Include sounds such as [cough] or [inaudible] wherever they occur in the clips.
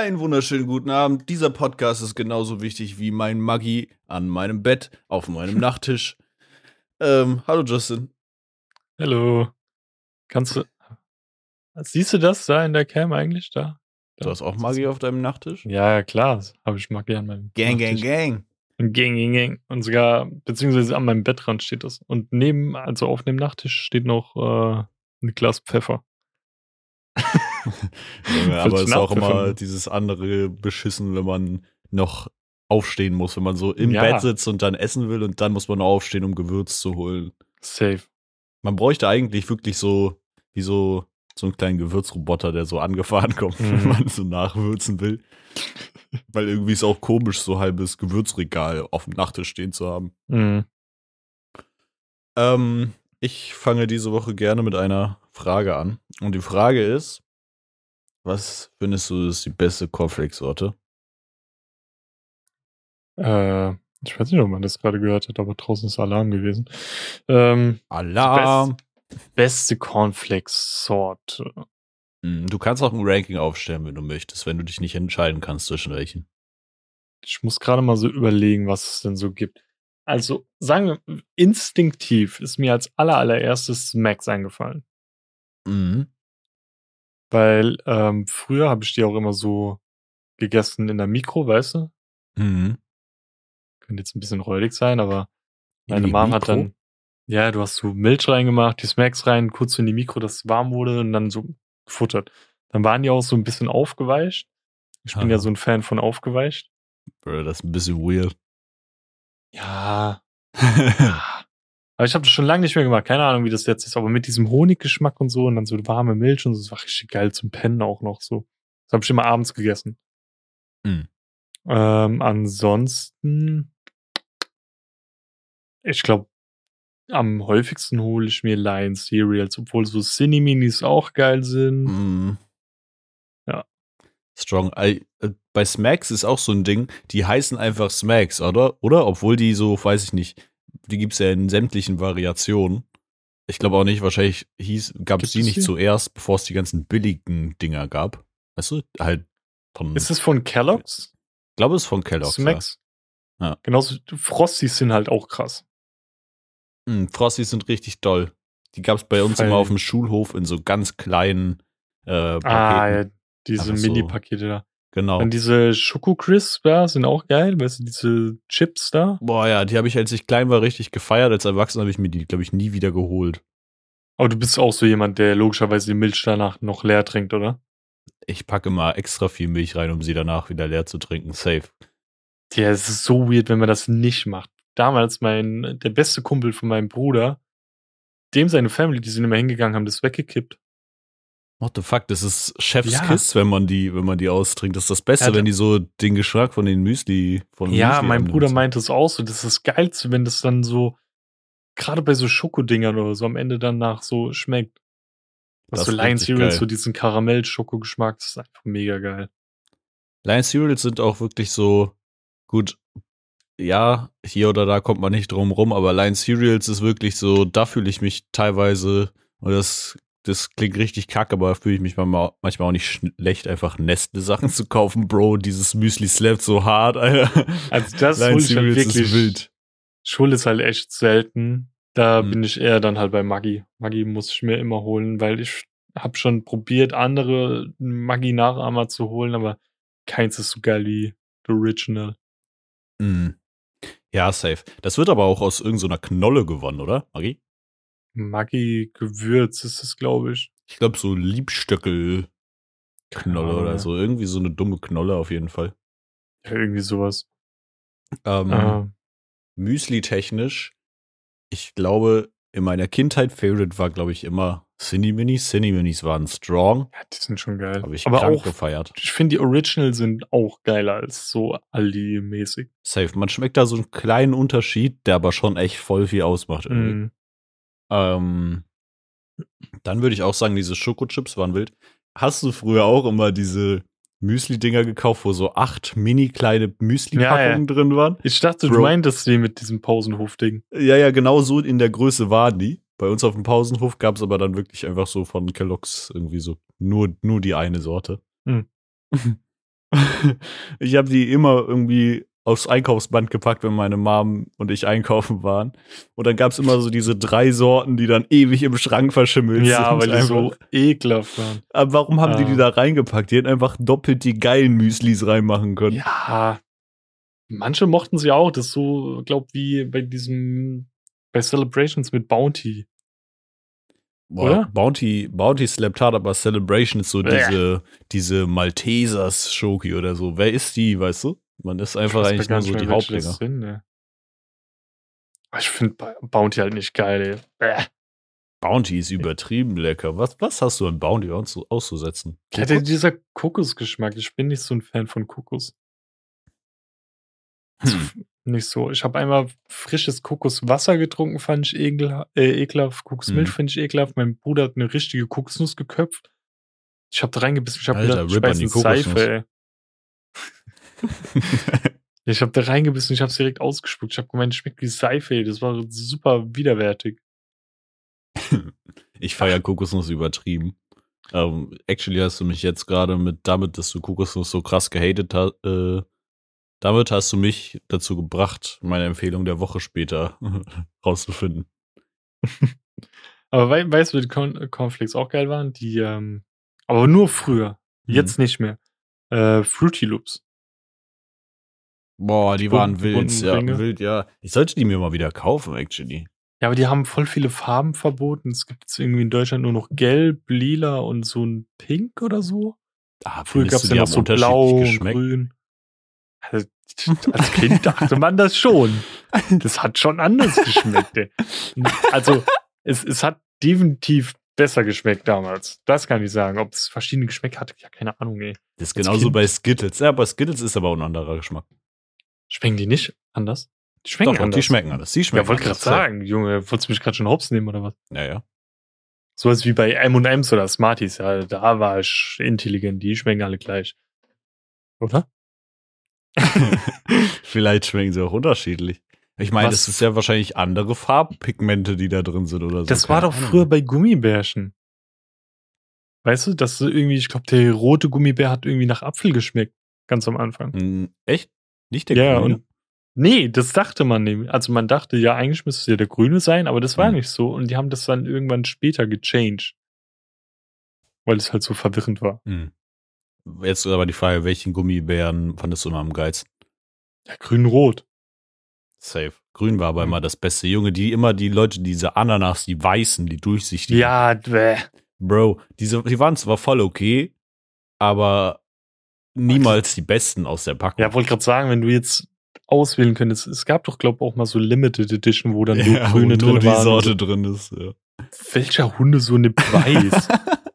Einen wunderschönen guten Abend. Dieser Podcast ist genauso wichtig wie mein Maggi an meinem Bett, auf meinem [laughs] Nachttisch. Ähm, hallo Justin. Hallo. Kannst du. Siehst du das da in der Cam eigentlich? Da? Du hast auch Maggi auf deinem Nachttisch? Ja, ja, klar. Habe ich Maggi an meinem Gang, gang, Nachttisch. gang. Gang, gang, gang. Und sogar, beziehungsweise an meinem Bettrand steht das. Und neben, also auf dem Nachttisch steht noch äh, ein Glas Pfeffer. [laughs] Aber es ist auch immer dieses andere beschissen, wenn man noch aufstehen muss, wenn man so im Ja. Bett sitzt und dann essen will und dann muss man noch aufstehen, um Gewürz zu holen. Safe. Man bräuchte eigentlich wirklich so, wie so, so einen kleinen Gewürzroboter, der so angefahren [laughs] kommt, wenn Mhm. man so nachwürzen will. Weil irgendwie ist auch komisch, so halbes Gewürzregal auf dem Nachttisch stehen zu haben. Mhm. Ähm, ich fange diese Woche gerne mit einer Frage an. Und die Frage ist, was findest du ist die beste Cornflake-Sorte? Äh, ich weiß nicht, ob man das gerade gehört hat, aber draußen ist Alarm gewesen. Ähm, Alarm! beste Cornflakes-Sorte. Hm, Du kannst auch ein Ranking aufstellen, wenn du möchtest, wenn du dich nicht entscheiden kannst zwischen welchen. Ich muss gerade mal so überlegen, was es denn so gibt. Also, sagen wir, instinktiv ist mir als aller, allererstes Smacks eingefallen. Mhm. Weil ähm, früher habe ich die auch immer so gegessen in der Mikro, weißt du? Mhm. Könnte jetzt ein bisschen räudig sein, aber meine Mom hat Mikro? dann, ja, du hast so Milch reingemacht, die Smacks rein, kurz in die Mikro, dass es warm wurde und dann so gefuttert. Dann waren die auch so ein bisschen aufgeweicht. Ich bin Aha. ja so ein Fan von aufgeweicht. Bro, das ist ein bisschen weird. Ja, [laughs] Aber ich habe das schon lange nicht mehr gemacht. Keine Ahnung, wie das jetzt ist. Aber mit diesem Honiggeschmack und so und dann so warme Milch und so, das war richtig geil zum Pennen auch noch so. Das habe ich immer abends gegessen. Mm. Ähm, ansonsten, ich glaube, am häufigsten hole ich mir Lion Cereals, obwohl so Cinni-Minis auch geil sind. Mhm. Ja. Strong. I, äh, bei Smacks ist auch so ein Ding, die heißen einfach Smacks, oder? Oder? Obwohl die so, weiß ich nicht, die gibt's ja in sämtlichen Variationen. Ich glaube auch nicht, wahrscheinlich hieß, gab es Gibt die es nicht die? zuerst, bevor es die ganzen billigen Dinger gab. Weißt du? Halt von. Ist es von Kellogg's? ich glaube, es ist von Kellogg's. Smacks? Ja. Genauso, Frosties sind halt auch krass. Mm, Frosties sind richtig doll. Die gab's bei uns Weil- immer auf dem Schulhof in so ganz kleinen äh, Paketen. Ah, ja, diese Einfach so. Mini-Pakete da. Genau. Dann diese Schoko-Crisps da sind auch geil, weißt du, diese Chips da. Boah, ja, die habe ich, als ich klein war, richtig gefeiert. Als Erwachsener habe ich mir die, glaube ich, nie wieder geholt. Aber du bist auch so jemand, der logischerweise die Milch danach noch leer trinkt, oder? Ich packe immer extra viel Milch rein, um sie danach wieder leer zu trinken. Safe. Ja, es ist so weird, wenn man das nicht macht. Damals mein, der beste Kumpel von meinem Bruder, dem seine Family, die sind immer hingegangen, haben das weggekippt. What the fuck? Das ist Chef's Ja. Kiss, wenn man die, wenn man die austrinkt. Das ist das Beste, Ja, wenn die so den Geschmack von den Müsli, von ja, Müsli mein. Bruder meinte es auch so, das ist das Geilste, wenn das dann so, gerade bei so Schokodingern oder so am Ende danach so schmeckt. Das so Lion Cereals, so diesen Karamell-Schoko-Geschmack, das ist einfach mega geil. Lion Cereals sind auch wirklich so gut. Ja, hier oder da kommt man nicht drum rum, aber Lion Cereals ist wirklich so, da fühle ich mich teilweise, und das, das klingt richtig kacke, aber da fühle ich mich manchmal, manchmal auch nicht schlecht, einfach Nestle-Sachen zu kaufen, Bro. Dieses Müsli slappt so hart, Alter. Also das ich halt ist wirklich. wild. Schule ist halt echt selten. Da Mhm. bin ich eher dann halt bei Maggi. Maggi muss ich mir immer holen, weil ich habe schon probiert, andere Maggi-Nachahmer zu holen, aber keins ist so geil wie The Original. Mm. Ja, safe. Das wird aber auch aus irgendeiner Knolle gewonnen, oder, Maggi? Maggi-Gewürz ist es, glaube ich. Ich glaube, so Liebstöckel-Knolle oder so. Irgendwie so eine dumme Knolle auf jeden Fall. Ja, irgendwie sowas. Ähm, Ah, Müsli-technisch, ich glaube, in meiner Kindheit Favorite war, glaube ich, immer Cindy Minis. Cindy Minis waren strong, ja, die sind schon geil. habe ich aber krank auch, gefeiert. ich finde, die Original sind auch geiler als so Aldi-mäßig. Safe. Man schmeckt da so einen kleinen Unterschied, der aber schon echt voll viel ausmacht. Irgendwie. Mm. Ähm, dann würde ich auch sagen, diese Schokochips waren wild. Hast du früher auch immer diese Müsli-Dinger gekauft, wo so acht mini kleine Müsli-Packungen drin waren? Ich dachte, Bro. du meintest die mit diesem Pausenhof-Ding. Ja, ja, genau so in der Größe waren die. Bei uns auf dem Pausenhof gab es aber dann wirklich einfach so von Kellogg's irgendwie so nur, nur die eine Sorte. Hm. [laughs] ich habe die immer irgendwie aufs Einkaufsband gepackt, wenn meine Mom und ich einkaufen waren. Und dann gab es immer so diese drei Sorten, die dann ewig im Schrank verschimmelt Ja, sind. weil die so ekelhaft waren. Aber warum haben die Ah. die da reingepackt? Die hätten einfach doppelt die geilen Müslis reinmachen können. Ja. Manche mochten sie auch. Das ist so, glaub, wie bei diesem, bei Celebrations mit Bounty. Boah, Oder? Bounty, Bounty slappt hart, aber Celebration ist so diese, diese Maltesers Schoki oder so. Wer ist die, weißt du? Man ist einfach Ich weiß eigentlich nur so die Hauptdinger. ne. Ich finde Bounty halt nicht geil, ey. Bounty ist übertrieben lecker. Was, was hast du an Bounty auszu- auszusetzen? Ich hatte dieser Kokosgeschmack. Ich bin nicht so ein Fan von Kokos. Hm. Nicht so. Ich habe einmal frisches Kokoswasser getrunken, fand ich ekel, äh, ekelhaft. Kokosmilch Mhm. fand ich ekelhaft. Mein Bruder hat eine richtige Kokosnuss geköpft. Ich habe da reingebissen. Ich habe gedacht, ich in Seife, ey. [laughs] Ich habe da reingebissen, ich habe es direkt ausgespuckt. Ich habe gemeint, es schmeckt wie Seife. Das war super widerwärtig. [laughs] ich feiere Kokosnuss übertrieben. Ähm, actually hast du mich jetzt gerade mit damit, dass du Kokosnuss so krass gehatet hast, äh, damit hast du mich dazu gebracht, meine Empfehlung der Woche später [laughs] rauszufinden. Aber wei weißt du, wie die Corn Cornflakes auch geil waren? Die, ähm, aber nur früher. Mhm. Jetzt nicht mehr. Äh, Fruity Loops. Boah, die waren wild, ja, wild, ja. Ich sollte die mir mal wieder kaufen, actually. Ja, aber die haben voll viele Farben verboten. Es gibt jetzt irgendwie in Deutschland nur noch gelb, lila und so ein Pink oder so. Ah, Früher gab es ja noch so blau geschmeckt? grün. Also, als Kind dachte man das schon. Das hat schon anders geschmeckt. Ey. Also, es, es hat definitiv besser geschmeckt damals. Das kann ich sagen. Ob es verschiedene Geschmäcker hatte, ja, keine Ahnung, ey. Das ist genauso bei Skittles. Ja, bei Skittles ist aber auch ein anderer Geschmack. Schmecken die nicht anders? Die schmecken Doch, anders. die schmecken anders. Die schmecken Ja, wollte gerade sagen, Junge, wolltest du mich gerade schon hops nehmen oder was? Ja, ja. Sowas wie bei M&M's oder Smarties, ja, da war ich intelligent, die schmecken alle gleich. Oder? [laughs] Vielleicht schmecken sie auch unterschiedlich. Ich meine, das ist ja wahrscheinlich andere Farbpigmente, die da drin sind oder so. Das war doch Ahnung. früher bei Gummibärchen. Weißt du, dass so irgendwie, ich glaube, der rote Gummibär hat irgendwie nach Apfel geschmeckt, ganz am Anfang. Hm, Echt? Nicht der Ja, grüne? und- Nee, das dachte man nämlich. Also man dachte, ja, eigentlich müsste es ja der grüne sein, aber das war Hm. nicht so. Und die haben das dann irgendwann später gechanged. Weil es halt so verwirrend war. Hm. Jetzt aber die Frage, welchen Gummibären fandest du noch am geilsten? Ja, grün-rot. Safe. Grün war aber Hm. immer das Beste. Junge, die immer die Leute, diese Ananas, die weißen, die durchsichtigen. Ja, bäh. Bro, diese, die waren zwar voll okay, aber niemals die besten aus der Packung. Ja, wollte gerade sagen, wenn du jetzt auswählen könntest, es gab doch, glaube ich, auch mal so Limited Edition, wo dann nur Ja, grüne wo nur drin die waren. Sorte drin ist. Ja. Welcher Hunde so eine weiß?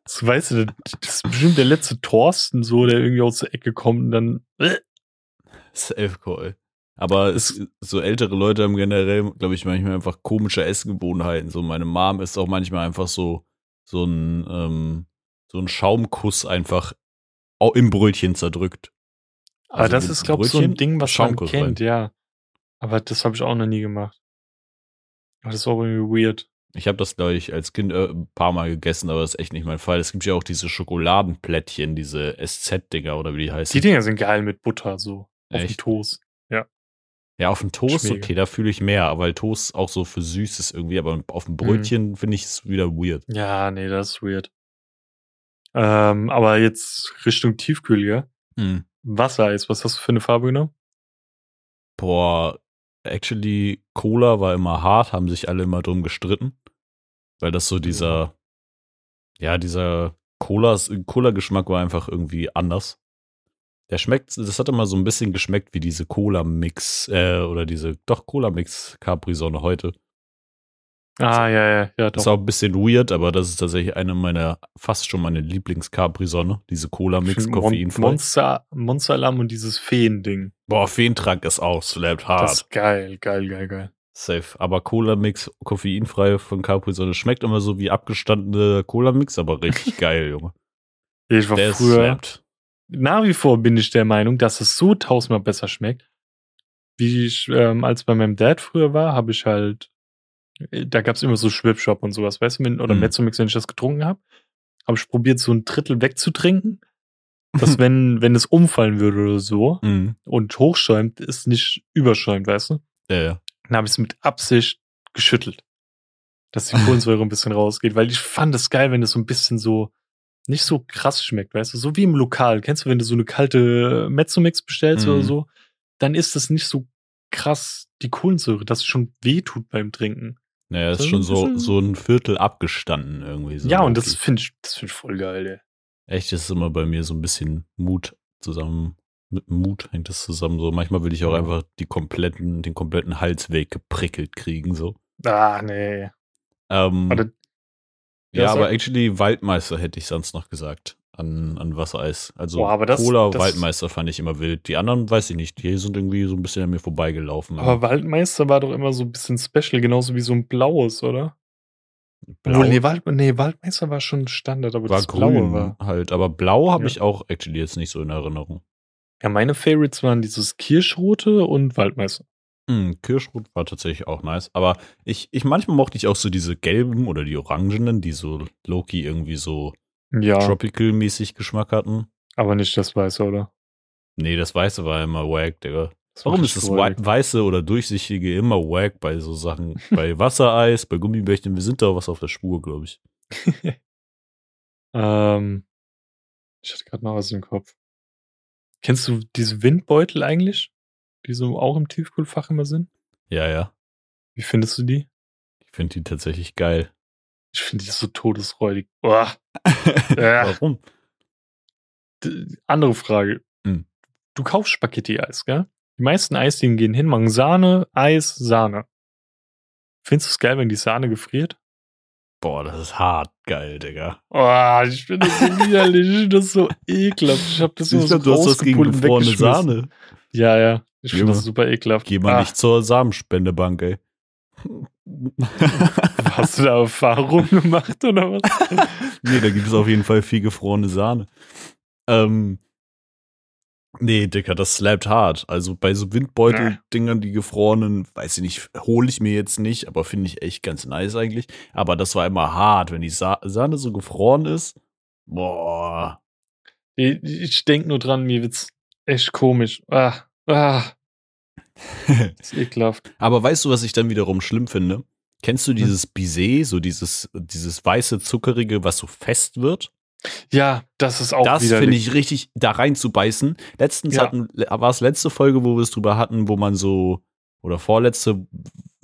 das, [laughs] weißt du, das ist bestimmt der letzte Thorsten so, der irgendwie aus der Ecke kommt und dann. Äh, Safe Call. Aber es, so ältere Leute haben generell, glaube ich, manchmal einfach komische Essgewohnheiten. So meine Mom ist auch manchmal einfach so so ein ähm, so ein Schaumkuss einfach im Brötchen zerdrückt. aber Also das mit ist, glaube ich, so ein Ding, was man Schaumkuss kennt, ja. Aber das habe ich auch noch nie gemacht. Aber das ist auch irgendwie weird. Ich habe das, glaube ich, als Kind äh, ein paar Mal gegessen, aber das ist echt nicht mein Fall. Es gibt ja auch diese Schokoladenplättchen, diese SZ-Dinger oder wie die heißen. Die Dinger sind geil mit Butter, so. Auf dem Echt? Toast. ja, auf dem Toast, Schmecke. okay, da fühle ich mehr, weil Toast auch so für süß ist irgendwie, aber auf Mhm. dem Brötchen finde ich es wieder weird. Ja, nee, das ist weird. Ähm, aber jetzt Richtung Tiefkühl, ja? Hm. Wassereis, was hast du für eine Farbe genommen? Boah, actually, Cola war immer hart, haben sich alle immer drum gestritten. Weil das so dieser, ja, dieser Cola, Cola-Geschmack war einfach irgendwie anders. Der schmeckt, das hat immer so ein bisschen geschmeckt wie diese Cola-Mix, äh, oder diese, doch, Cola-Mix Capri-Sonne heute. Ah, ja, ja, ja, Das ist doch. auch ein bisschen weird, aber das ist tatsächlich eine meiner, fast schon meine Lieblings-Capri-Sonne, diese Cola-Mix find Mon. Monster, Monster-Alarm und dieses Feen-Ding. Boah, Feentrank ist auch, slappt hart. Das ist geil, geil, geil, geil. Safe. Aber Cola-Mix, koffeinfrei von Capri-Sonne schmeckt immer so wie abgestandene Cola-Mix, aber richtig [laughs] geil, Junge. Ich war Der früher, slappt. nach wie vor bin ich der Meinung, dass es so tausendmal besser schmeckt. Wie ich, ähm, als bei meinem Dad früher war, habe ich halt, da gab's immer so Schwipshop und sowas, weißt du, wenn- oder Mhm. Mezzomix, wenn ich das getrunken habe, habe ich probiert, so ein Drittel wegzutrinken dass [laughs] wenn, wenn es umfallen würde oder so Mhm. und hochschäumt, es nicht überschäumt, weißt du? Ja, ja. Dann habe ich es mit Absicht geschüttelt, dass die Kohlensäure ein bisschen rausgeht, weil ich fand es geil, wenn es so ein bisschen so nicht so krass schmeckt, weißt du, so wie im Lokal. Kennst du, wenn du so eine kalte Mezzomix bestellst Mhm. oder so, dann ist das nicht so krass die Kohlensäure, dass es schon weh tut beim Trinken. Naja, ist schon so, so ein Viertel abgestanden irgendwie. So ja, und das finde ich, das finde ich voll geil, ey. Echt, das ist immer bei mir so ein bisschen Mut zusammen. Mit Mut hängt das zusammen so. Manchmal will ich auch Ja. einfach die kompletten, den kompletten Halsweg geprickelt kriegen, so. Ah, nee. Ähm, Warte. ja, Ja, aber actually Waldmeister hätte ich sonst noch gesagt. An, an Wassereis. Also Boah, aber das- Cola, das- Waldmeister fand ich immer wild. Die anderen weiß ich nicht. Die sind irgendwie so ein bisschen an mir vorbeigelaufen. Aber Waldmeister war doch immer so ein bisschen special, genauso wie so ein blaues, oder? Blau nee, Wald, nee, Waldmeister war schon Standard, aber war das Blaue grün war. halt. Aber blau habe Ja. ich auch actually jetzt nicht so in Erinnerung. Ja, meine Favorites waren dieses Kirschrote und Waldmeister. Hm, Kirschrot war tatsächlich auch nice. Aber ich, ich manchmal mochte ich auch so diese gelben oder die orangenen, die so Loki irgendwie so Ja, tropical-mäßig Geschmack hatten. aber nicht das Weiße, oder? Nee, das Weiße war immer wack, Digga. Das war Warum ist das. Wei- Weiße oder Durchsichtige immer wack bei so Sachen? bei [laughs] Wassereis, bei Gummibärchen, wir sind da was auf der Spur, glaube ich. [laughs] Ähm, ich hatte gerade noch was im Kopf. Kennst du diese Windbeutel eigentlich? Die so auch im Tiefkühlfach immer sind? Ja, ja. Wie findest du die? Ich finde die tatsächlich geil. Ich finde die so todesräudig. Boah. Ja. [laughs] Warum? Andere Frage. Hm. Du kaufst Spaghetti-Eis, gell? Die meisten Eisdielen gehen hin, machen Sahne, Eis, Sahne. Findest du es geil, wenn die Sahne gefriert? Boah, das ist hart geil, Digga. Oh, ich finde das so widerlich, ich das so ekelhaft. Ich habe das Ich so du hast was gegen gefrorene. Sahne. Ja, ja. Ich finde das super ekelhaft. Geh mal Ah, nicht zur Samenspendebank, ey. Hast du da Erfahrungen gemacht oder was? [laughs] nee, da gibt es auf jeden Fall viel gefrorene Sahne. Ähm, nee, Dicker, das slappt hart. Also bei so Windbeutel-Dingern, die gefrorenen, weiß ich nicht, hole ich mir jetzt nicht, aber finde ich echt ganz nice eigentlich. Aber das war immer hart, wenn die Sa Sahne so gefroren ist. Boah. Ich, ich denke nur dran, mir wird's echt komisch. Ah, ah, das [laughs] ist ekelhaft. aber weißt du, was ich dann wiederum schlimm finde? Kennst du dieses Bisset, so dieses, dieses weiße, zuckerige, was so fest wird? Ja, das ist auch das finde ich richtig, da reinzubeißen. Letztens Ja. hatten, war es letzte Folge, wo wir es drüber hatten, wo man so, oder vorletzte,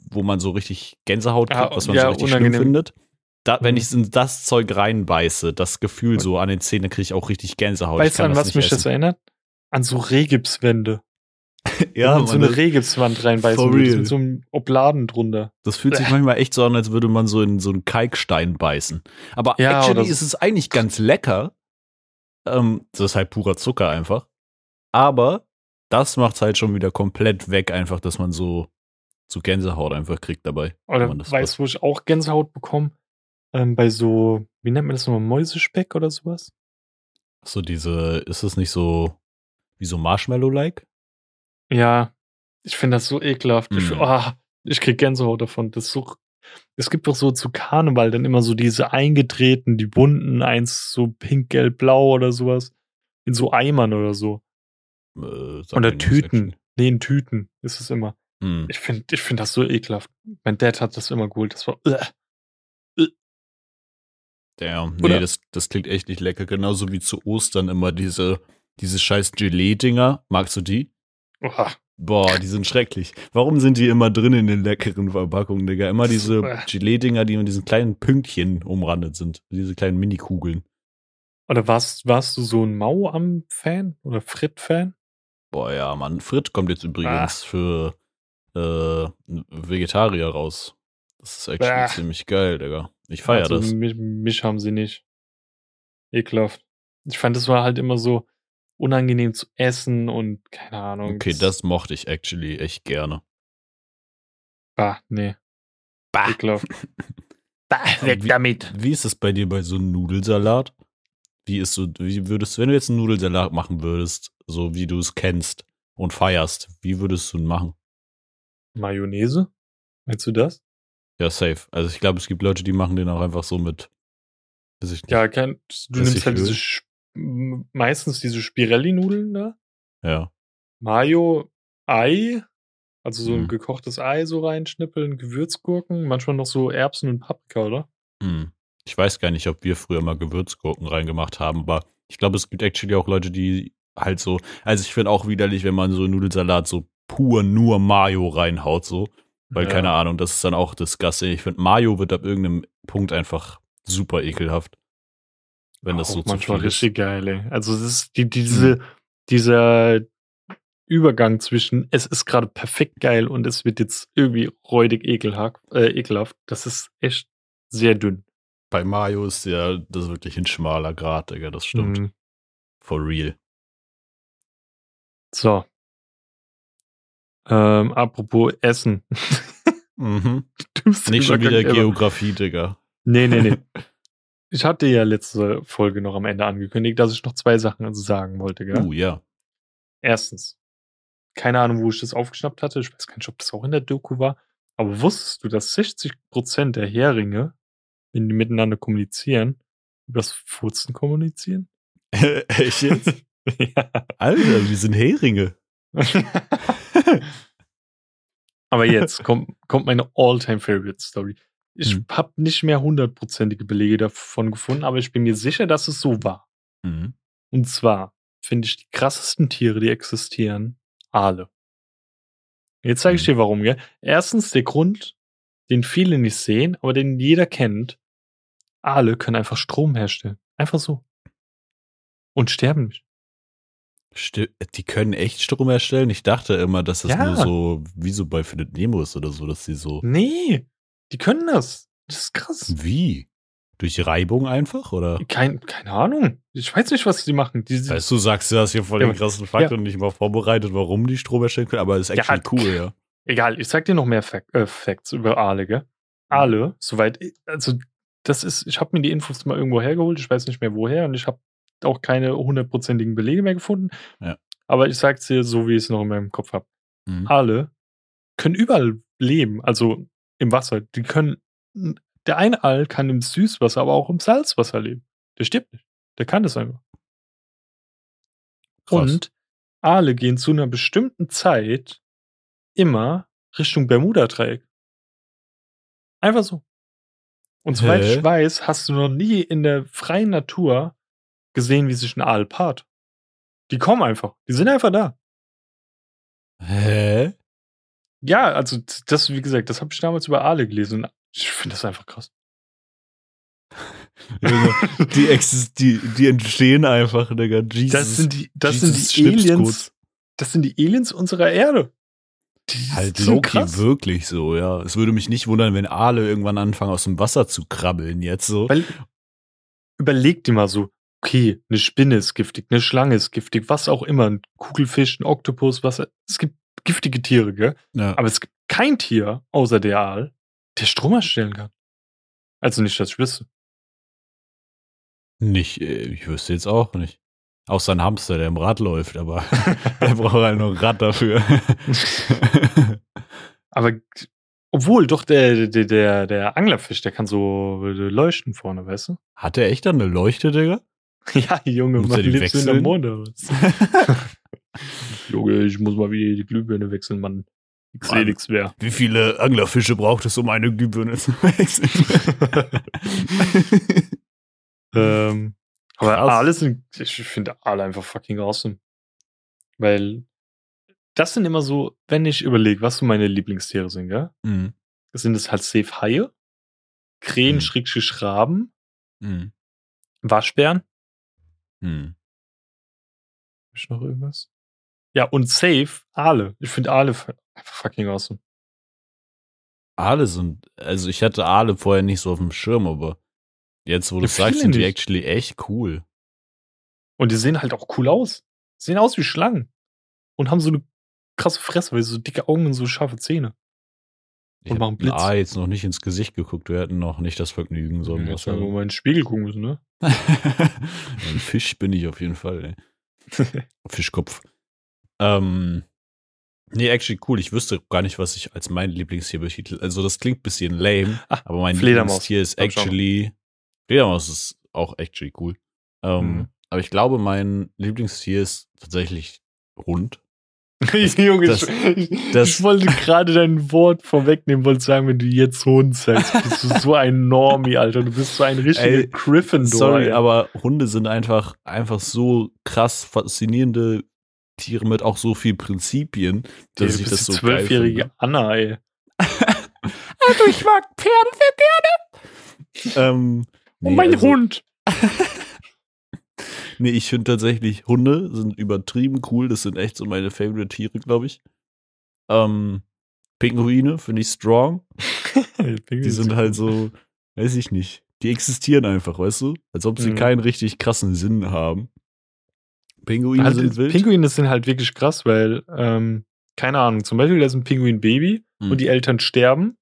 wo man so richtig Gänsehaut kriegt, Ah, was man ja, so richtig unangenehm. schlimm findet. Da, wenn Mhm. ich in das Zeug reinbeiße, das Gefühl so an den Zähnen, kriege ich auch richtig Gänsehaut. Weißt du, an was mich das essen. erinnert? An so Rehgipswände. Ja, man so eine das, Rehgipswand reinbeißen For würde, real. mit so einem Obladen drunter. das fühlt sich manchmal echt so an, als würde man so in so einen Kalkstein beißen. Aber Ja, actually ist es eigentlich ganz lecker. Ähm, das ist halt purer Zucker einfach. Aber das macht halt schon wieder komplett weg, einfach, dass man so, so Gänsehaut einfach kriegt dabei. Oder das weißt du, wo ich auch Gänsehaut bekomme? Ähm, bei so, wie nennt man das nochmal, Mäusespeck oder sowas? So diese, ist es nicht so wie so Marshmallow-like? Ja, ich finde das so ekelhaft. Ich, Mm. ah, ich krieg Gänsehaut davon. Das so, es gibt doch so zu Karneval dann immer so diese eingetreten, die bunten, eins so pink, gelb, blau oder sowas. In so Eimern oder so. Äh, Oder Tüten. Nee, in Tüten ist es immer. actually. Hm. Ich finde ich find das so ekelhaft. Mein Dad hat das immer geholt. Das war. Äh. Damn. Nee, Oder- das, das klingt echt nicht lecker. Genauso wie zu Ostern immer diese, diese scheiß Gelee-Dinger. Magst du die? Uah. Boah, die sind schrecklich. Warum sind die immer drin in den leckeren Verpackungen, Digga? Immer diese. Gelee-Dinger, die mit diesen kleinen Pünktchen umrandet sind. Diese kleinen Minikugeln. Oder warst, warst du so ein Mau am Fan oder Frit-Fan? Boah, ja, Mann. Frit kommt jetzt übrigens für äh, Vegetarier raus. Das ist actually Bäh. ziemlich geil, Digga. Ich feier also, das. Mich, mich haben sie nicht. Ekelhaft. Ich fand, das war halt immer so unangenehm zu essen und keine Ahnung. Okay, das mochte ich actually echt gerne. Bah, nee. Bah. Ekelhaft. [laughs] bah, weg damit. Wie ist es bei dir bei so einem Nudelsalat? Wie ist so, wie würdest du, wenn du jetzt einen Nudelsalat machen würdest, so wie du es kennst und feierst, wie würdest du ihn machen? Mayonnaise? Meinst du das? Ja, safe. Also ich glaube, es gibt Leute, die machen den auch einfach so mit. Weiß ich nicht. Ja, kein, du nimmst halt Öl? diese meistens diese Spirelli-Nudeln da. Ja. Mayo, Ei, also so ein Mhm. gekochtes Ei so reinschnippeln, Gewürzgurken, manchmal noch so Erbsen und Paprika, oder? Hm. Ich weiß gar nicht, ob wir früher mal Gewürzgurken reingemacht haben, aber ich glaube, es gibt actually auch Leute, die halt so, also ich finde auch widerlich, wenn man so Nudelsalat so pur nur Mayo reinhaut, so. Weil, Ja. keine Ahnung, das ist dann auch disgusting. Ich finde, Mayo wird ab irgendeinem Punkt einfach super ekelhaft. Wenn das Auch so zu manchmal viel ist. richtig geil, ey. Also es ist die, diese, dieser Übergang zwischen es ist gerade perfekt geil und es wird jetzt irgendwie räudig ekelhaft, äh, ekelhaft, das ist echt sehr dünn. Bei Mayo ist ja das ist wirklich ein schmaler Grat, Digga, das stimmt. Mhm. For real. So. Ähm, apropos Essen. [laughs] Mhm. Nicht schon wieder. Geografie, Digga. Nee, nee, nee. [laughs] Ich hatte ja letzte Folge noch am Ende angekündigt, dass ich noch zwei Sachen sagen wollte, gell? Uh, ja. Erstens, keine Ahnung, wo ich das aufgeschnappt hatte. Ich weiß gar nicht, ob das auch in der Doku war. Aber wusstest du, dass 60% der Heringe, wenn die miteinander kommunizieren, übers Furzen kommunizieren? [laughs] Echt jetzt? [laughs] ja. Alter, wir sind Heringe. [laughs] Aber jetzt kommt, kommt meine All-Time-Favorite-Story. Ich Hm. habe nicht mehr hundertprozentige Belege davon gefunden, aber ich bin mir sicher, dass es so war. Mhm. Und zwar finde ich die krassesten Tiere, die existieren, Aale. Jetzt sage ich Mhm. dir warum, gell? Erstens der Grund, den viele nicht sehen, aber den jeder kennt. Aale können einfach Strom herstellen. Einfach so. Und sterben nicht. Sti- Die können echt Strom erstellen. Ich dachte immer, dass das Ja. nur so, wie so bei Findet Nemo ist oder so, dass die so. Nee, die können das. Das ist krass. Wie? Durch Reibung einfach? Oder? Kein, keine Ahnung. Ich weiß nicht, was die machen. Die, Weißt du, sagst du das hier Ja, den krassen Fakt ja. und nicht mal vorbereitet, warum die Strom erstellen können, aber ist Ja, actually cool, ja. Egal, ich sag dir noch mehr Fac äh, Facts über Aale, gell? Aale, soweit, also das ist, ich habe mir die Infos mal irgendwo hergeholt, ich weiß nicht mehr woher und ich habe auch keine hundertprozentigen Belege mehr gefunden. Ja. Aber ich sag's dir so, wie ich es noch in meinem Kopf habe. Mhm. Aale können überall leben, also im Wasser. Die können, der eine Aal kann im Süßwasser, aber auch im Salzwasser leben. Der stirbt nicht. Der kann das einfach. Krass. Und Aale gehen zu einer bestimmten Zeit immer Richtung Bermuda-Dreieck. Einfach so. Und soweit ich weiß, hast du noch nie in der freien Natur gesehen, wie sich ein Aal paart. Die kommen einfach. Die sind einfach da. Hä? Ja, also das, wie gesagt, das habe ich damals über Aale gelesen. Und ich finde das einfach krass. Junge, [laughs] die, exist die, die entstehen einfach, Digga. Jesus. Das sind die, das Jesus sind die. Aliens. Das sind die Aliens unserer Erde. Die Halt sind so Loki krass. wirklich so, ja. Es würde mich nicht wundern, wenn Aale irgendwann anfangen, aus dem Wasser zu krabbeln jetzt so. Weil, überleg dir mal so, okay, eine Spinne ist giftig, eine Schlange ist giftig, was auch immer, ein Kugelfisch, ein Oktopus, was, es gibt giftige Tiere, gell? Ja. Aber es gibt kein Tier, außer der Aal, der Strom erstellen kann. Also nicht, dass ich wüsste. Nicht, äh, ich wüsste jetzt auch nicht. Außer ein Hamster, der im Rad läuft, aber [laughs] der braucht halt noch ein Rad dafür. [laughs] Aber, obwohl, doch, der, der, der, der Anglerfisch, der kann so leuchten vorne, weißt du? Hat der echt dann eine Leuchte, Digga? [laughs] Ja, Junge, Muss man die lebt so in der wechseln? Junge, ich muss mal wieder die Glühbirne wechseln, Mann. Ich sehe nichts mehr. Wie viele Anglerfische braucht es, um eine Glühbirne zu [laughs] wechseln? [laughs] ähm, aber Krass. Aale sind, ich finde Aale einfach fucking awesome. Weil das sind immer so, wenn ich überlege, was so meine Lieblingstiere sind, gell? Mhm. Sind es halt safe Haie, Krähen, Mhm. Schrägstrich Raben, Mhm. Waschbären. Mhm. Ich noch irgendwas? Ja, und safe Aale. Ich finde Aale einfach fucking awesome. Aale sind, also ich hatte Aale vorher nicht so auf dem Schirm, aber jetzt, wo du Ja, es sagst, sind die nicht. actually echt cool. Und die sehen halt auch cool aus. Sehen aus wie Schlangen. Und haben so eine krasse Fresse, weil sie so dicke Augen und so scharfe Zähne. Ich Und machen Blitz. A jetzt noch nicht ins Gesicht geguckt, wir hätten noch nicht das Vergnügen, sondern Ja, was jetzt mal mal in den Spiegel gucken müssen, ne? [laughs] Ein Fisch bin ich auf jeden Fall, ey. [laughs] Fischkopf. Ähm, nee, actually cool. Ich wüsste gar nicht, was ich als mein Lieblingstier betitel. Also, das klingt ein bisschen lame, Ah, aber mein. Lieblingstier ist actually. Fledermaus ist auch actually cool. Ähm, Mhm. Aber ich glaube, mein Lieblingstier ist tatsächlich Hund. [laughs] Junge, das- ich, das- ich wollte gerade dein Wort vorwegnehmen, wollte sagen, wenn du jetzt Hund sagst, bist du so ein Normie, Alter. Du bist so ein richtiger Ey, Gryffindor. Sorry, ey. aber Hunde sind einfach, einfach so krass faszinierende Tiere mit auch so viel Prinzipien, Ey, dass du ich das so zwölfjährige. Anna, ey. [laughs] Also ich mag Pferde sehr gerne. Ähm, nee, mein also- Hund. [laughs] Nee, ich finde tatsächlich, Hunde sind übertrieben cool. Das sind echt so meine Favorite Tiere, glaube ich. Ähm, Pinguine finde ich strong. [laughs] Die sind halt so, weiß ich nicht. Die existieren einfach, weißt du? Als ob sie Mhm. keinen richtig krassen Sinn haben. Pinguine halt, sind wild. Pinguine sind halt wirklich krass, weil, ähm, keine Ahnung, zum Beispiel, da ist ein Pinguin-Baby Mhm. und die Eltern sterben.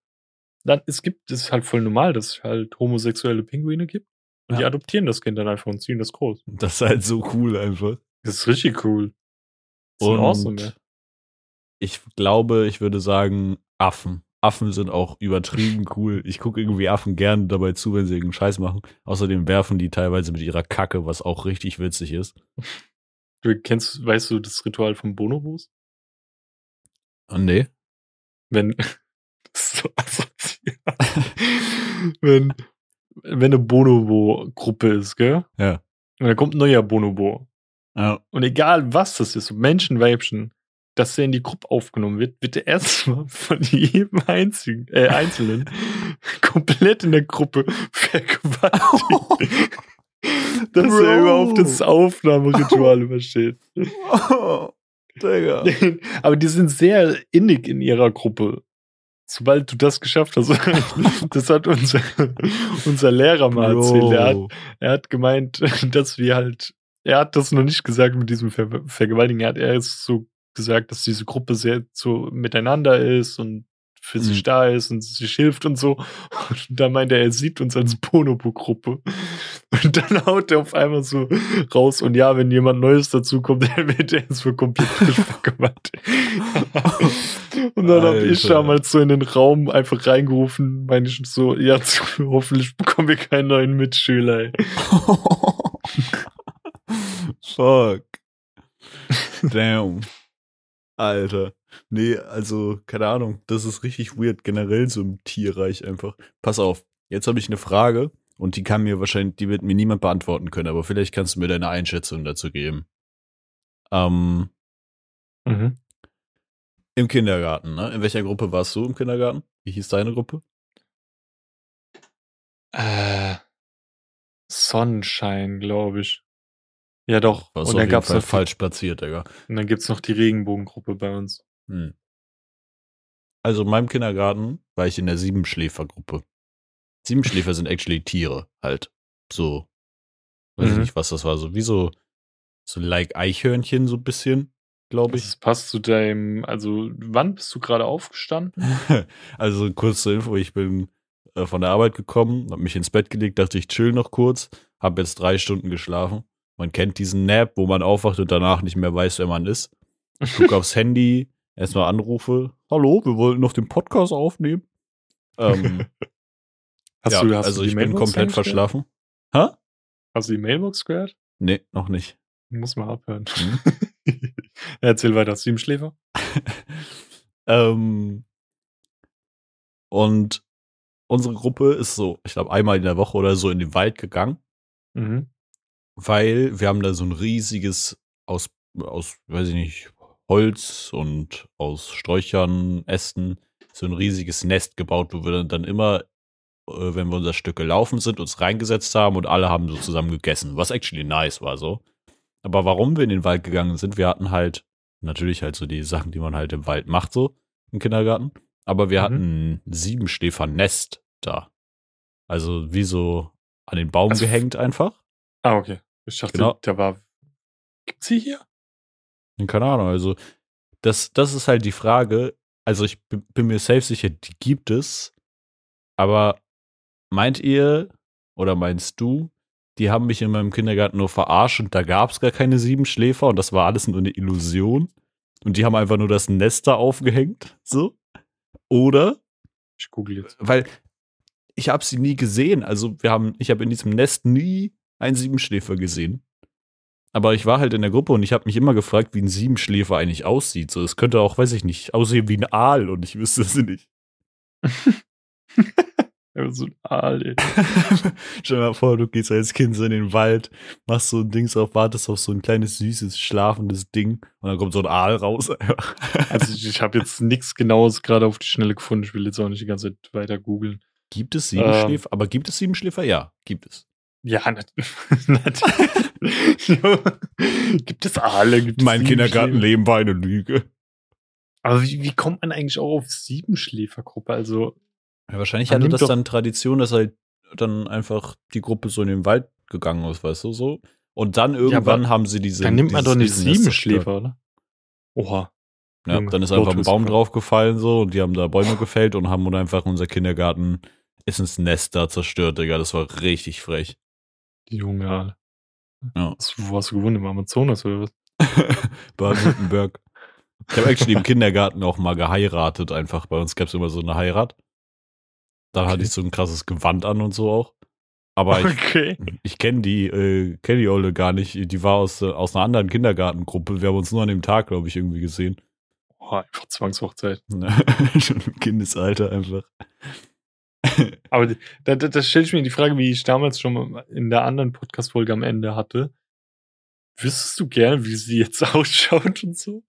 Dann, es gibt, es ist halt voll normal, dass es halt homosexuelle Pinguine gibt. Und die Ja. adoptieren das Kind dann einfach und ziehen das groß. Das ist halt so cool einfach. Das ist richtig cool. Das Und awesome, ja. ich glaube, ich würde sagen, Affen. Affen sind auch übertrieben cool. Ich gucke irgendwie Affen gern dabei zu, wenn sie irgendeinen Scheiß machen. Außerdem werfen die teilweise mit ihrer Kacke, was auch richtig witzig ist. Du kennst, weißt du das Ritual von Bonobos? Oh, nee. Wenn, [laughs] so wenn, wenn eine Bonobo-Gruppe ist, gell? Ja. Und dann kommt ein neuer Bonobo. Ja. Und egal was das ist, Menschen, Weibchen, dass der in die Gruppe aufgenommen wird, wird er erstmal [laughs] von jedem einzigen, äh, Einzelnen [laughs] komplett in der Gruppe vergewaltigt. [laughs] dass Bro. er überhaupt das Aufnahmeritual [laughs] übersteht. Oh, Digga. [laughs] Aber die sind sehr innig in ihrer Gruppe. Sobald du das geschafft hast, das hat unser, unser Lehrer mal erzählt. Er hat, Bro. er hat gemeint, dass wir halt, er hat das noch nicht gesagt mit diesem Ver Vergewaltigen, er hat erst so gesagt, dass diese Gruppe sehr so miteinander ist und für sich Mhm. da ist und sich hilft und so. Und da meint er, er sieht uns als Bonobo-Gruppe. Und dann haut er auf einmal so raus und ja, wenn jemand Neues dazu kommt, [laughs] dann wird er erstmal komplett frisch [laughs] vergewaltigt. und dann habe ich damals so in den Raum einfach reingerufen, meine ich so, ja, [laughs] hoffentlich bekommen wir keinen neuen Mitschüler. Ey. Fuck. Damn. Alter. Nee, also, keine Ahnung. Das ist richtig weird, generell so im Tierreich einfach. Pass auf, jetzt habe ich eine Frage und die kann mir wahrscheinlich, die wird mir niemand beantworten können, aber vielleicht kannst du mir deine Einschätzung dazu geben. Ähm, Mhm. im Kindergarten, ne? In welcher Gruppe warst du im Kindergarten? Wie hieß deine Gruppe? Äh, Sonnenschein, glaube ich. Ja, doch. Warst und dann gab's Fall noch falsch platziert, Digga. und dann gibt's noch die Regenbogengruppe bei uns. Hm. Also in meinem Kindergarten war ich in der Siebenschläfergruppe. Siebenschläfer sind actually Tiere, halt. So. Weiß ich Mhm. nicht, was das war. So wie so, so like Eichhörnchen, so ein bisschen, glaube ich. Das passt zu deinem, also wann bist du gerade aufgestanden? [laughs] also kurz zur Info, ich bin äh, von der Arbeit gekommen, hab mich ins Bett gelegt, dachte ich chill noch kurz, hab jetzt drei Stunden geschlafen. Man kennt diesen Nap, wo man aufwacht und danach nicht mehr weiß, wer man ist. Ich gucke aufs Handy, erstmal anrufe. Hallo, wir wollten noch den Podcast aufnehmen. Ähm, [laughs] Hast ja, du, hast also du ich bin Mailbox komplett eingestellt? verschlafen. Hä? Hast du die Mailbox gehört? Nee, noch nicht. Muss mal abhören. Hm? [laughs] Erzähl weiter, Siebenschläfer. [laughs] ähm, und unsere Gruppe ist so, ich glaube, einmal in der Woche oder so in den Wald gegangen, Mhm. weil wir haben da so ein riesiges aus, aus, weiß ich nicht, Holz und aus Sträuchern, Ästen, so ein riesiges Nest gebaut, wo wir dann, dann immer, äh, wenn wir unser Stück gelaufen sind, uns reingesetzt haben und alle haben so zusammen gegessen, was actually nice war so. Aber warum wir in den Wald gegangen sind, wir hatten halt natürlich halt so die Sachen, die man halt im Wald macht, so im Kindergarten. Aber wir Mhm. hatten ein Siebenschläfer-Nest da. Also wie so an den Baum Also- gehängt einfach. Ah, okay. Ich dachte, Genau. da war. Gibt's sie hier? Keine Ahnung, also das, das ist halt die Frage. Also ich bin mir safe sicher, die gibt es. Aber meint ihr oder meinst du, die haben mich in meinem Kindergarten nur verarscht und da gab es gar keine sieben Schläfer und das war alles nur eine Illusion? Und die haben einfach nur das Nest da aufgehängt? So? Oder Ich google jetzt. weil ich habe sie nie gesehen. Also wir haben, ich habe in diesem Nest nie einen Siebenschläfer gesehen. Aber ich war halt in der Gruppe und ich habe mich immer gefragt, wie ein Siebenschläfer eigentlich aussieht. So, es könnte auch, weiß ich nicht, aussehen wie ein Aal und ich wüsste es nicht. [laughs] So ein Aal, ey. [laughs] Stell dir mal vor, du gehst als Kind so in den Wald, machst so ein Ding auf, wartest auf so ein kleines, süßes, schlafendes Ding und dann kommt so ein Aal raus. [laughs] Also ich, ich habe jetzt nichts Genaues gerade auf die Schnelle gefunden. Ich will jetzt auch nicht die ganze Zeit weiter googeln. gibt es Siebenschläfer? Aber gibt es Siebenschläfer? Ja, gibt es. Ja, nat [laughs] natürlich. [laughs] Gibt es Aale? Gibt Mein? Kindergartenleben war eine Lüge. Aber wie, wie kommt man eigentlich auch auf Siebenschläfergruppe? Also, Ja, wahrscheinlich hatte das dann Tradition, dass halt dann einfach die Gruppe so in den Wald gegangen ist, weißt du, so. Und dann irgendwann haben sie diese. dann nimmt man doch nicht Siebenschläfer, oder? Oha. Ja, Junge, dann ist einfach ein Baum draufgefallen so und die haben da Bäume gefällt und haben einfach unser Kindergarten Essensnest da zerstört, Digga. Das war richtig frech. Junge. Ja. Was, wo hast du gewohnt? Im Amazonas oder was? [laughs] Baden-Württemberg. Ich habe actually im Kindergarten auch mal geheiratet, einfach. Bei uns gab es immer so eine Heirat. Dann hatte Okay. ich so ein krasses Gewand an und so auch. Aber ich, Okay. ich kenne die, äh, kenne die Olle gar nicht. Die war aus, äh, aus einer anderen Kindergartengruppe. Wir haben uns nur an dem Tag, glaube ich, irgendwie gesehen. Oh, einfach Zwangshochzeit. [laughs] Schon im Kindesalter einfach. [laughs] Aber da, da, da stelle ich mir die Frage, wie ich damals schon in der anderen Podcast-Folge am Ende hatte. Wüsstest du gerne, wie sie jetzt [laughs] ausschaut und so?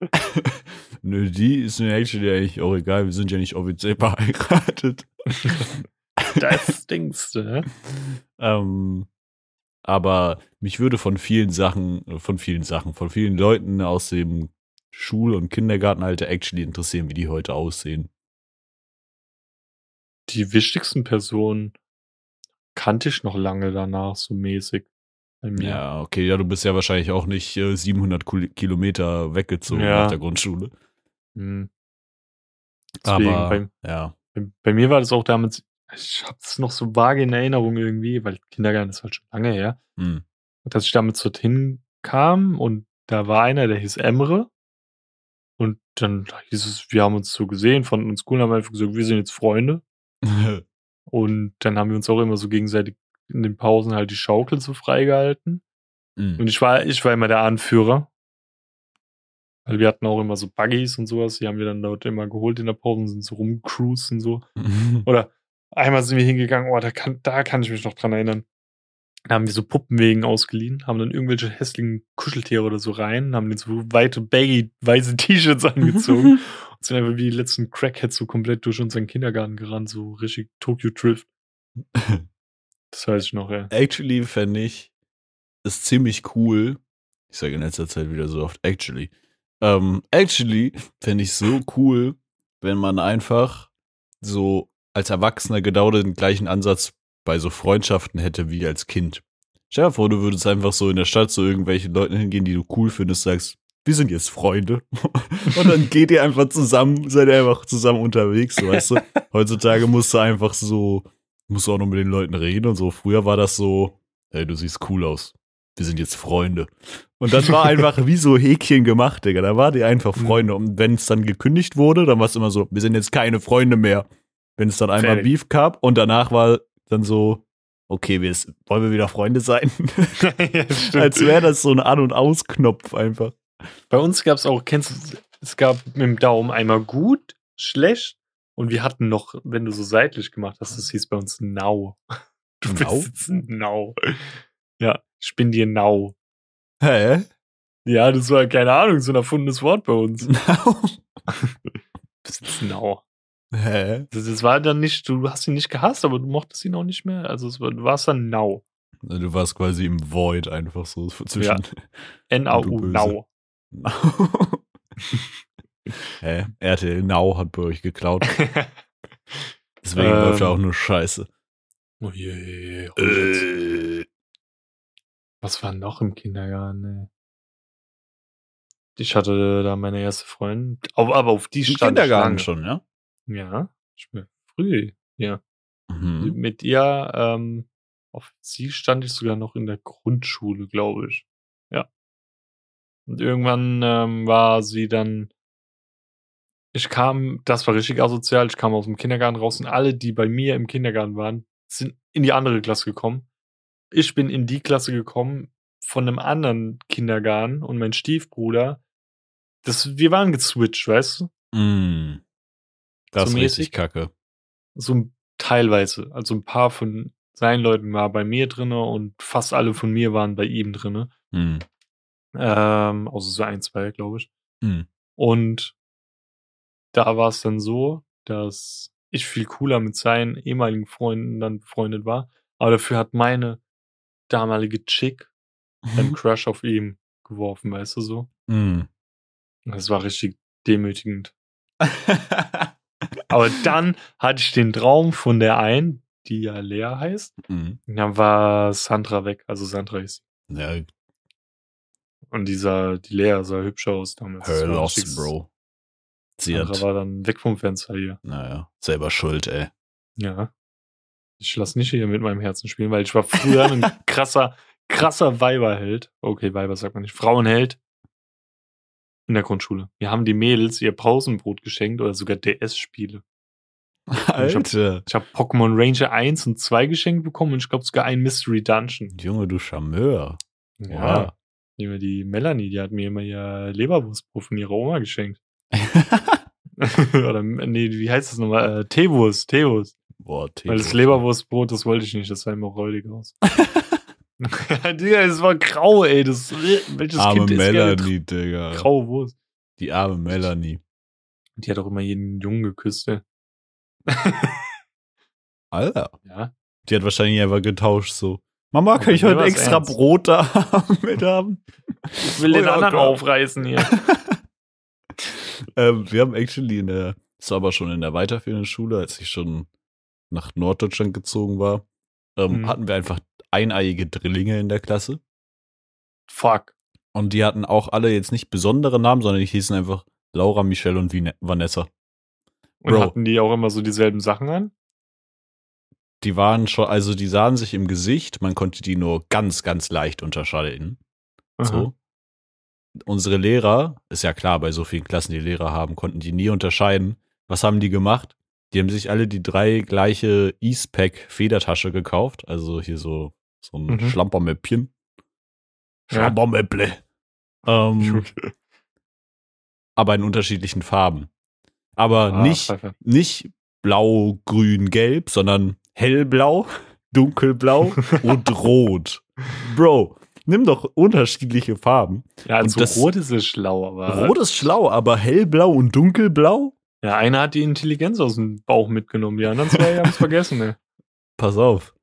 [laughs] Nö, die ist mir actually eigentlich auch egal. Wir sind ja nicht offiziell verheiratet. Das denkst du, ne? Ähm, aber mich würde von vielen Sachen, von vielen Sachen, von vielen Leuten aus dem Schul- und Kindergartenalter actually interessieren, wie die heute aussehen. Die wichtigsten Personen kannte ich noch lange danach, so mäßig. Ja, okay, ja, du bist ja wahrscheinlich auch nicht äh, 700 Kul- Kilometer weggezogen Ja. nach der Grundschule. Hm. Deswegen, aber, bei, ja. bei, bei mir war das auch damals, ich habe es noch so vage in Erinnerung irgendwie, weil Kindergarten ist halt schon lange her. Hm. dass ich damals dorthin kam und da war einer, der hieß Emre. Und dann hieß es, wir haben uns so gesehen, fanden uns cool, haben einfach gesagt, wir sind jetzt Freunde. [laughs] Und dann haben wir uns auch immer so gegenseitig in den Pausen halt die Schaukel so freigehalten. Hm. Und ich war, ich war immer der Anführer. Weil wir hatten auch immer so Buggies und sowas, die haben wir dann dort immer geholt in der Pause und sind so rumgecruised und so. [laughs] Oder einmal sind wir hingegangen, oh, da kann, da kann ich mich noch dran erinnern. Da haben wir so Puppenwegen ausgeliehen, haben dann irgendwelche hässlichen Kuscheltiere oder so rein, haben denen so weite, baggy, weiße T-Shirts [laughs] angezogen [laughs] und sind einfach wie die letzten Crackheads so komplett durch unseren Kindergarten gerannt, so richtig Tokyo Drift. Das weiß ich noch, ja. actually fände ich es ziemlich cool. Ich sage in letzter Zeit wieder so oft actually. Ähm, actually fände ich so cool, wenn man einfach so als Erwachsener genau den gleichen Ansatz bei so Freundschaften hätte wie als Kind. Stell dir vor, du würdest einfach so in der Stadt zu irgendwelchen Leuten hingehen, die du cool findest, sagst, wir sind jetzt Freunde. [laughs] Und dann geht ihr einfach zusammen, seid ihr einfach zusammen unterwegs, so, weißt du? [laughs] Heutzutage musst du einfach so, musst du auch noch mit den Leuten reden und so. Früher war das so, hey, du siehst cool aus. Wir sind jetzt Freunde. Und das war einfach wie so Häkchen gemacht, Digga. Da war die einfach. Freunde. Und wenn es dann gekündigt wurde, dann war es immer so, wir sind jetzt keine Freunde mehr. Wenn es dann einmal Fertig. Beef gab und danach war dann so, okay, wir wollen wir wieder Freunde sein? [laughs] [laughs] ja. Als wäre das so ein An- und Ausknopf einfach. Bei uns gab es auch, kennst du, es gab mit dem Daumen einmal gut, schlecht und wir hatten noch, wenn du so seitlich gemacht hast, das hieß bei uns Nau. Du Nau? bist jetzt Nau. Ja, ich bin dir Nau. Hä? Ja, das war, keine Ahnung, so ein erfundenes Wort bei uns. [laughs] Du bist jetzt Nau. Hä? Das, das war dann nicht, du hast ihn nicht gehasst, aber du mochtest ihn auch nicht mehr. Also es du warst dann Nau. Du warst quasi im Void einfach so [laughs] zwischen. N-A-U, böse. Nau. [laughs] Hä? RTL Now hat bei euch geklaut. [laughs] Deswegen Ähm. läuft da auch nur Scheiße. oh je, je, je, Äh. Was war noch im Kindergarten? Ey? Ich hatte da meine erste Freundin, aber, auf die Im stand Kindergarten schon, ja? Ja, ich bin früh. Ja, Mhm. mit ihr, ähm, auf sie stand ich sogar noch in der Grundschule, glaube ich. Ja. Und irgendwann ähm, war sie dann. Ich kam, das war richtig asozial. Ich kam aus dem Kindergarten raus und alle, die bei mir im Kindergarten waren, sind in die andere Klasse gekommen. Ich bin in die Klasse gekommen, von einem anderen Kindergarten und mein Stiefbruder, das, wir waren gezwitcht, weißt du? Mm. Das So ist richtig kacke. So teilweise. Also ein paar von seinen Leuten war bei mir drinne und fast alle von mir waren bei ihm drinne. Mm. Ähm, außer so ein, zwei, glaube ich. Mm. Und da war es dann so, dass ich viel cooler mit seinen ehemaligen Freunden dann befreundet war. Aber dafür hat meine damalige Chick einen Crush auf ihm geworfen, weißt du so? Mm. Das war richtig demütigend. [laughs] Aber dann hatte ich den Traum von der einen, die ja Lea heißt. mm. Und dann war Sandra weg. Also Sandra ist. Ja, Und dieser, die Lea sah hübscher aus damals. Her loss, Bro. Sie Sandra hat, war dann weg vom Fenster hier. naja, selber schuld, ey. Ja. Ich lasse nicht hier mit meinem Herzen spielen, weil ich war früher ein [laughs] krasser, krasser Weiberheld. Okay, Weiber sagt man nicht. Frauenheld. In der Grundschule. Wir haben die Mädels ihr Pausenbrot geschenkt oder sogar DS-Spiele. Alter. Ich habe Pokémon Ranger 1 und 2 geschenkt bekommen und ich glaube sogar ein Mystery Dungeon. Junge, du Charmeur. Ja. Wir die Melanie, die hat mir immer ihr Leberwurstbrot von ihrer Oma geschenkt. [laughs] Oder, nee, wie heißt das nochmal? Äh, Teewurst, Teewurst. Boah, Weil das Teewurst. Leberwurstbrot, das wollte ich nicht, das sah immer räudig aus. [laughs] [laughs] Digga, es war grau, ey. Das, welches Arme Kind ist Melanie, Digga. graue Wurst? Die arme Melanie. Die hat auch immer jeden Jungen geküsst, ey. [laughs] Alter. Ja. Die hat wahrscheinlich einfach getauscht so. Mama, kann ich heute extra ernst. Brot da [laughs] mit haben? Ich will Oh den ja, anderen klar. aufreißen hier. ähm, wir haben actually in der, das war aber schon in der weiterführenden Schule, als ich schon nach Norddeutschland gezogen war, ähm, Mhm. hatten wir einfach eineiige Drillinge in der Klasse. Fuck. Und die hatten auch alle jetzt nicht besondere Namen, sondern die hießen einfach Laura, Michelle und Vanessa. Und Bro. hatten die auch immer so dieselben Sachen an? Die waren schon, also die sahen sich im Gesicht, man konnte die nur ganz, ganz leicht unterscheiden. So. Unsere Lehrer, ist ja klar, bei so vielen Klassen, die Lehrer haben, konnten die nie unterscheiden. Was haben die gemacht? Die haben sich alle die drei gleiche Eastpack Federtasche gekauft. Also hier so, so ein Mhm. Schlampermäppchen. Ja. Schlampermäpple. Ähm, [laughs] Okay. aber in unterschiedlichen Farben. Aber Ah, nicht, Pfeife. nicht blau, grün, gelb, sondern hellblau, [laughs] dunkelblau und [laughs] rot. Bro, nimm doch unterschiedliche Farben. Ja, also das- rot ist es schlau, aber. Rot ist schlau, aber hellblau und dunkelblau? Ja, einer hat die Intelligenz aus dem Bauch mitgenommen, die anderen zwei haben es vergessen, ne? Pass auf.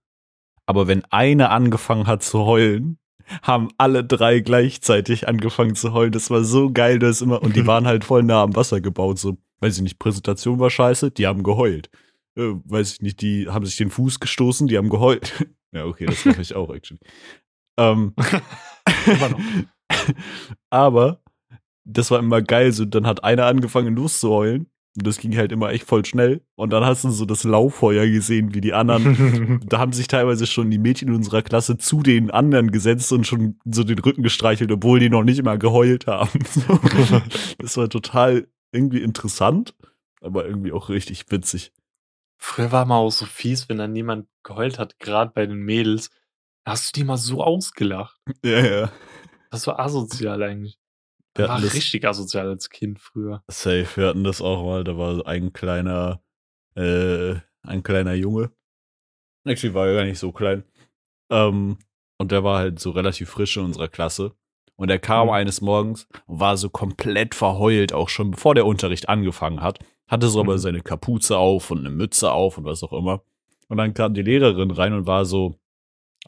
Aber wenn eine angefangen hat zu heulen, haben alle drei gleichzeitig angefangen zu heulen. Das war so geil, das immer. Und die [laughs] waren halt voll nah am Wasser gebaut. So, weiß ich nicht, Präsentation war scheiße, die haben geheult. Äh, weiß ich nicht, die haben sich den Fuß gestoßen, die haben geheult. [laughs] ja, okay, das mache ich auch, actually. Ähm, [laughs] aber das war immer geil. So, dann hat einer angefangen loszuheulen. Und das ging halt immer echt voll schnell. Und dann hast du so das Lauffeuer gesehen, wie die anderen [laughs] da haben sich teilweise schon die Mädchen in unserer Klasse zu den anderen gesetzt und schon so den Rücken gestreichelt, obwohl die noch nicht mal geheult haben. [laughs] So. Das war total irgendwie interessant, aber irgendwie auch richtig witzig. Früher war mal auch so fies, wenn dann jemand geheult hat, gerade bei den Mädels. Da hast du die mal so ausgelacht. Ja, ja. Das war asozial eigentlich. Wir war das richtig asozial als Kind früher. safe. Wir hatten das auch mal. Da war ein kleiner, äh, ein kleiner Junge. Actually war er gar nicht so klein. Ähm, und der war halt so relativ frisch in unserer Klasse. Und er kam Mhm. eines Morgens und war so komplett verheult, auch schon bevor der Unterricht angefangen hat. Hatte so aber Mhm. seine Kapuze auf und eine Mütze auf und was auch immer. Und dann kam die Lehrerin rein und war so,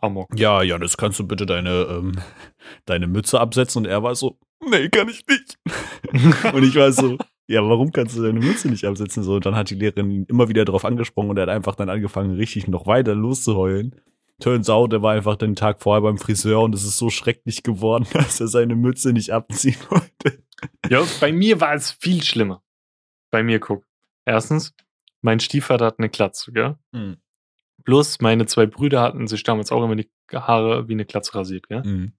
Amok. ja, ja, das kannst du bitte deine, ähm, [laughs] deine Mütze absetzen. Und er war so, nee, kann ich nicht. [laughs] Und ich war so, ja, warum kannst du deine Mütze nicht absetzen? So, und dann hat die Lehrerin ihn immer wieder drauf angesprochen und er hat einfach dann angefangen, richtig noch weiter loszuheulen. Turns out, er war einfach den Tag vorher beim Friseur und es ist so schrecklich geworden, [laughs] dass er seine Mütze nicht abziehen wollte. Ja, bei mir war es viel schlimmer. Bei mir, guck. Erstens, mein Stiefvater hat eine Glatze, gell? Mhm. Plus, meine zwei Brüder hatten sich damals auch immer die Haare wie eine Glatze rasiert, gell? Mhm.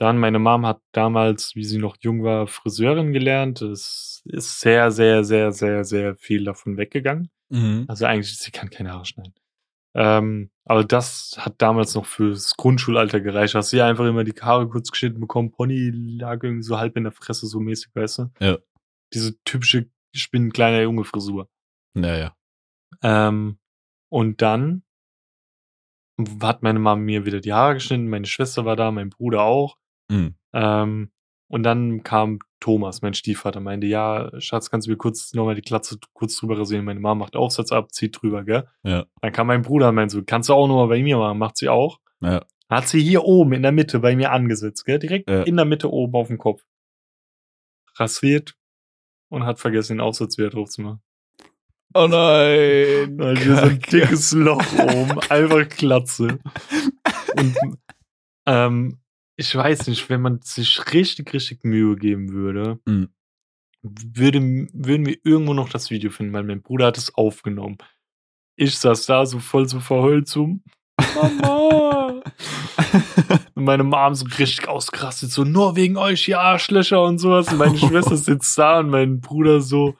Dann, meine Mom hat damals, wie sie noch jung war, Friseurin gelernt. Es ist sehr, sehr, sehr, sehr, sehr viel davon weggegangen. Mhm. Also eigentlich, sie kann keine Haare schneiden. Ähm, aber das hat damals noch fürs Grundschulalter gereicht. Hast du ja einfach immer die Haare kurz geschnitten bekommen, Pony lag irgendwie so halb in der Fresse, so mäßig, weißt du? Ja. Diese typische, ich bin ein kleiner Junge Frisur. Naja. Ähm, und dann hat meine Mama mir wieder die Haare geschnitten, meine Schwester war da, mein Bruder auch. Mhm. Ähm, und dann kam Thomas, mein Stiefvater, meinte, ja, Schatz, kannst du mir kurz nochmal die Glatze kurz drüber rasieren? Meine Mama macht Aufsatz ab, zieht drüber, gell? Ja. Dann kam mein Bruder und meinte so, kannst du auch nochmal bei mir machen? Macht sie auch. Ja. Hat sie hier oben in der Mitte bei mir angesetzt, gell? Direkt Ja. in der Mitte oben auf dem Kopf. Rasiert und hat vergessen, den Aufsatz wieder drauf zu machen. Oh nein. [laughs] Hier so ein dickes Loch oben, einfach Glatze. [laughs] Und ähm, ich weiß nicht, wenn man sich richtig, richtig Mühe geben würde, Mhm. würde, würden wir irgendwo noch das Video finden, weil mein Bruder hat es aufgenommen. Ich saß da so voll so verheult so, Mama. und meine Mom so richtig ausgerastet, so nur wegen euch, ihr Arschlöcher und sowas. Und meine Schwester [laughs] sitzt da und mein Bruder so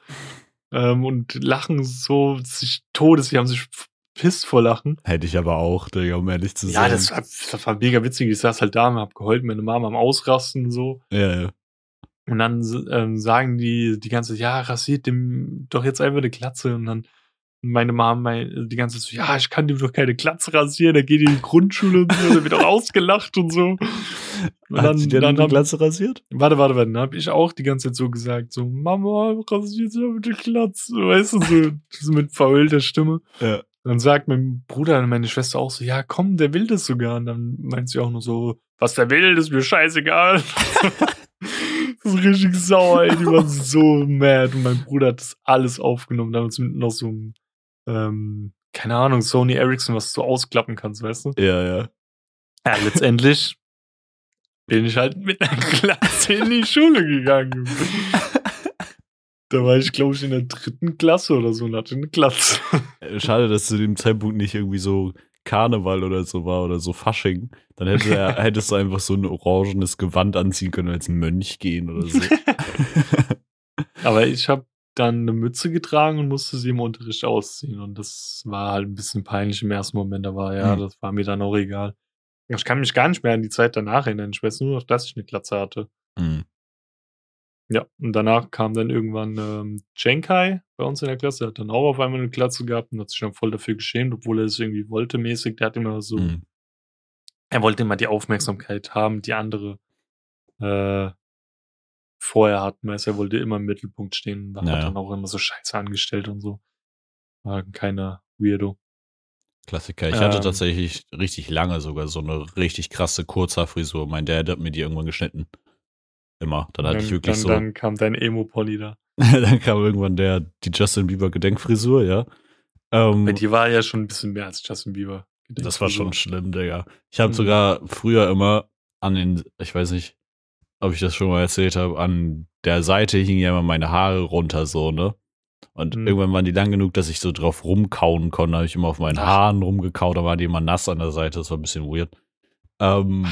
ähm, und lachen so sich todes, die haben sich pisst vor Lachen. Hätte ich aber auch, Digga, um ehrlich zu Ja, sein. das war, das war mega witzig. Ich saß halt da und hab geheult, meine Mama am Ausrasten und so. Ja, ja. Und dann ähm, sagen die die ganze Zeit, ja, rasiert dem doch jetzt einfach eine Glatze. Und dann meine Mama mein, die ganze Zeit so, ja, ich kann dem doch keine Glatze rasieren, der geht in die Grundschule und so, der wird [laughs] auch ausgelacht und so. Und Hat sie dir dann die hab- Glatze rasiert? Warte, warte, warte. Dann habe ich auch die ganze Zeit so gesagt, so, Mama, rasiert doch bitte Glatze. Weißt du, so, so mit verheulter Stimme. Ja. Dann sagt mein Bruder und meine Schwester auch so, ja, komm, der will das sogar. Und dann meint sie auch nur so, was der will, ist mir scheißegal. [laughs] das ist richtig sauer, ey. Die waren so mad. Und mein Bruder hat das alles aufgenommen, damals mit noch so einem, ähm, keine Ahnung, Sony Ericsson, was du ausklappen kannst, weißt du? Ja, ja. Ja, letztendlich bin ich halt mit einer Klasse in die Schule gegangen. [laughs] Da war ich, glaube ich, in der dritten Klasse oder so und hatte eine Glatze. Äh, Schade, dass zu dem Zeitpunkt nicht irgendwie so Karneval oder so war oder so Fasching. Dann hätte er, [laughs] hättest du einfach so ein orangenes Gewand anziehen können, als Mönch gehen oder so. [laughs] Aber ich habe dann eine Mütze getragen und musste sie im Unterricht ausziehen. Und das war halt ein bisschen peinlich im ersten Moment. Da war ja, Mhm. das war mir dann auch egal. Ich kann mich gar nicht mehr an die Zeit danach erinnern. Ich weiß nur noch, dass ich eine Glatze hatte. Mhm. Ja, und danach kam dann irgendwann ähm, Jenkai bei uns in der Klasse. Der hat dann auch auf einmal eine Glatze gehabt und hat sich dann voll dafür geschämt, obwohl er es irgendwie wollte mäßig. Der hat immer so, Mhm. er wollte immer die Aufmerksamkeit haben, die andere äh, vorher hatten. Weißt, er wollte immer im Mittelpunkt stehen. Da Ja, hat dann auch immer so Scheiße angestellt und so. War keiner Weirdo. Klassiker. Ich hatte Ähm. tatsächlich richtig lange sogar so eine richtig krasse Kurzhaarfrisur. Mein Dad hat mir die irgendwann geschnitten. Immer. Dann hatte dann, ich wirklich dann, so. dann kam dein Emo-Pony da. [laughs] dann kam irgendwann der, die Justin Bieber Gedenkfrisur, ja. Ähm, dir war ja schon ein bisschen mehr als Justin Bieber. das war schon schlimm, Digga. Ich habe Mhm. sogar früher immer an den, ich weiß nicht, ob ich das schon mal erzählt habe, an der Seite hingen ja immer meine Haare runter, so, ne? Und Mhm. irgendwann waren die lang genug, dass ich so drauf rumkauen konnte. Da habe ich immer auf meinen. Haaren rumgekaut, da waren die immer nass an der Seite. Das war ein bisschen weird. Ähm,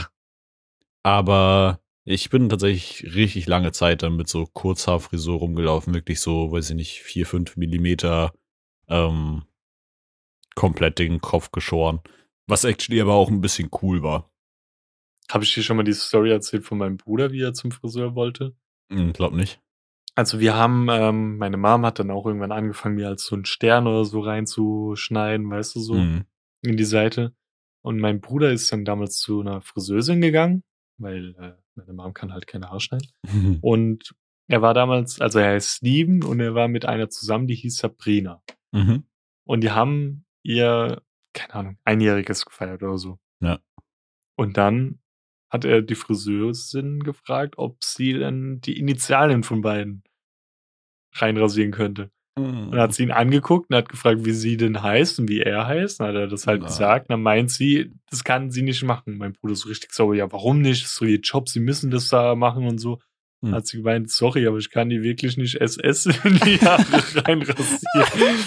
aber ich bin tatsächlich richtig lange Zeit dann mit so Kurzhaarfrisur rumgelaufen. Wirklich so, weiß ich nicht, vier, fünf Millimeter ähm, komplett den Kopf geschoren. Was actually aber auch ein bisschen cool war. Habe ich dir schon mal die Story erzählt von meinem Bruder, wie er zum Friseur wollte? Hm, glaub nicht. Also wir haben, ähm, meine Mom hat dann auch irgendwann angefangen, mir als so einen Stern oder so reinzuschneiden, weißt du, so Mhm. in die Seite. Und mein Bruder ist dann damals zu einer Friseusin gegangen, weil äh, meine Mom kann halt keine Haare schneiden. [laughs] Und er war damals, also er heißt Steven und er war mit einer zusammen, die hieß Sabrina. mhm. Und die haben ihr, keine Ahnung, einjähriges gefeiert oder so. Ja. Und dann hat er die Friseurin gefragt, ob sie dann die Initialen von beiden reinrasieren könnte. Und dann hat sie ihn angeguckt und hat gefragt, wie sie denn heißt und wie er heißt. Dann hat er das halt Ah. gesagt. Und dann meint sie, das kann sie nicht machen. Mein Bruder ist so richtig sauer. Ja, warum nicht? Das ist so ihr Job, sie müssen das da machen und so. Hm. Hat sie gemeint, sorry, aber ich kann die wirklich nicht SS [laughs] in die Haare [laughs] reinrasieren.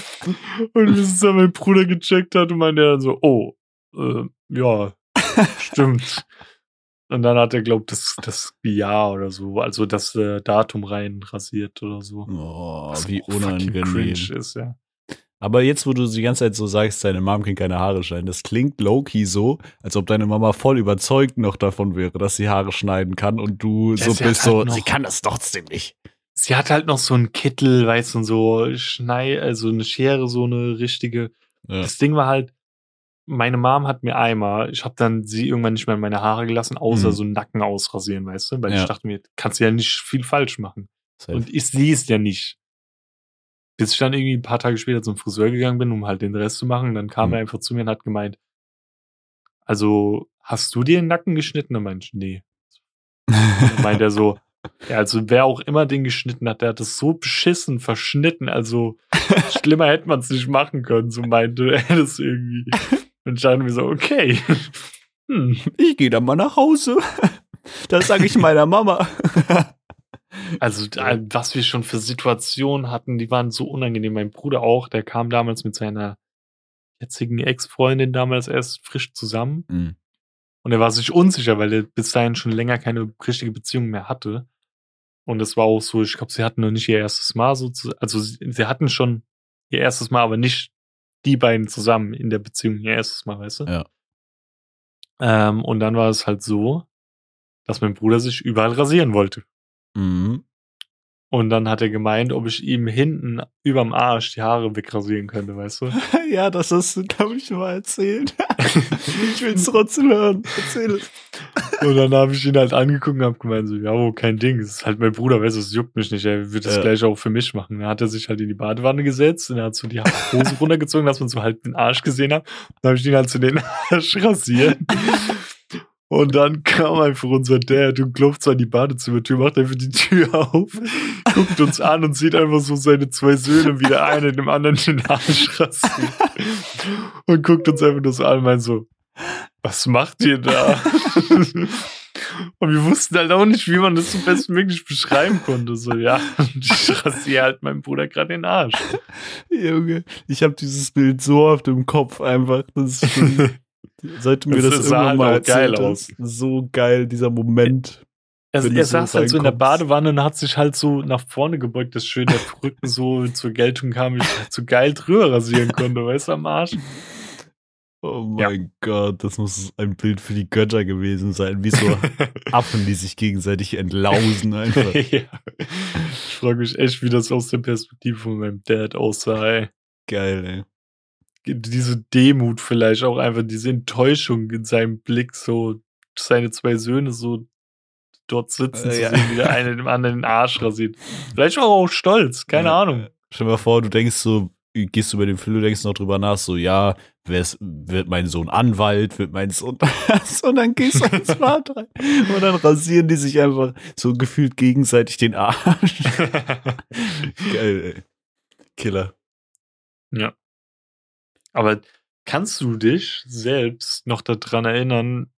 und bis es dann mein Bruder gecheckt hat und meinte er dann so, oh, äh, ja, stimmt. [laughs] Und dann hat er, glaubt, das, das Jahr oder so, also das äh, Datum rein rasiert oder so. Oh, Was wie unangenehm. ist, ja. Aber jetzt, wo du die ganze Zeit so sagst, deine Mom kann keine Haare schneiden, das klingt low-key so, als ob deine Mama voll überzeugt noch davon wäre, dass sie Haare schneiden kann und du Ja, so bist halt so, noch- sie kann das trotzdem nicht. Sie hat halt noch so einen Kittel, weißt du, und so Schnei, also eine Schere, so eine richtige. Ja. Das Ding war halt, meine Mom hat mir einmal, ich habe dann sie irgendwann nicht mehr in meine Haare gelassen, außer Mhm. so Nacken ausrasieren, weißt du? Weil Ja. ich dachte mir, kannst du ja nicht viel falsch machen. Safe. Und ich sehe es ja nicht. Bis ich dann irgendwie ein paar Tage später zum Friseur gegangen bin, um halt den Rest zu machen. Dann kam Mhm. er einfach zu mir und hat gemeint, also hast du dir den Nacken geschnitten? Dann meinte ich, nee. Dann meint er so, [laughs] ja, also wer auch immer den geschnitten hat, der hat es so beschissen verschnitten. Also [laughs] schlimmer hätte man es nicht machen können, so meinte er das irgendwie. [laughs] Dachte mir so, okay. [laughs] Hm. ich gehe dann mal nach Hause. [laughs] Das sage ich meiner Mama. [laughs] Also, da- was wir schon für Situationen hatten, die waren so unangenehm. Mein Bruder auch, der kam damals mit seiner jetzigen Ex-Freundin damals erst frisch zusammen. Mhm. Und er war sich unsicher, weil er bis dahin schon länger keine richtige Beziehung mehr hatte. Und es war auch so, ich glaube, sie hatten noch nicht ihr erstes Mal so, zu, also sie, sie hatten schon ihr erstes Mal, aber nicht die beiden zusammen in der Beziehung ihr erstes Mal, weißt du? Ja. Ähm, und dann war es halt so, dass mein Bruder sich überall rasieren wollte. Mhm. Und dann hat er gemeint, ob ich ihm hinten überm Arsch die Haare wegrasieren könnte, weißt du? [laughs] Ja, das hast du, glaube ich, mal erzählt. [laughs] ich will es trotzdem hören. Erzähl es. [laughs] Und dann habe ich ihn halt angeguckt und habe gemeint, so, ja, kein Ding. Es ist halt mein Bruder, weißt du, es juckt mich nicht. Er wird das Ja. gleich auch für mich machen. Dann hat er sich halt in die Badewanne gesetzt und er hat so die Hose runtergezogen, dass man so halt den Arsch gesehen hat. Dann habe ich ihn halt zu den Arsch rasiert. Und dann kam einfach unser Dad und klopft so an die Badezimmertür, macht einfach die Tür auf, guckt uns an und sieht einfach so seine zwei Söhne, wie der eine dem anderen den Arsch rasiert. Und guckt uns einfach nur so an und meint so, was macht ihr da? Und wir wussten halt auch nicht, wie man das so bestmöglich beschreiben konnte. So, ja, ich rasiere halt meinem Bruder gerade den Arsch. Junge, ich habe dieses Bild so oft im Kopf einfach. Das ist schon, du mir Das das, sah irgendwann halt mal auch geil erzählt aus. So geil, dieser Moment. Er, Wenn er so saß halt so in der. Badewanne und hat sich halt so nach vorne gebeugt, dass schön der Rücken so [laughs] zur Geltung kam, ich halt so geil drüber rasieren konnte, weißt du, am Arsch. Oh Ja. mein Gott, das muss ein Bild für die Götter gewesen sein. Wie so [laughs] Affen, die sich gegenseitig entlausen einfach. [laughs] ja. Ich frage mich echt, wie das aus der Perspektive von meinem Dad aussah, ey. Geil, ey. Diese Demut vielleicht auch einfach, diese Enttäuschung in seinem Blick, so seine zwei Söhne so dort sitzen Äh, zu ja. sehen, wie der eine dem anderen den Arsch rasiert. Vielleicht war er auch stolz, keine Ja. Ahnung. Stell dir mal vor, du denkst so, gehst über den Film, du denkst noch drüber nach, so, ja, wer's, wird mein Sohn Anwalt, wird mein Sohn das, und dann gehst du ins Bad rein. Und dann rasieren die sich einfach so gefühlt gegenseitig den Arsch. [laughs] Geil, ey. Killer. ja. Aber kannst du dich selbst noch daran erinnern,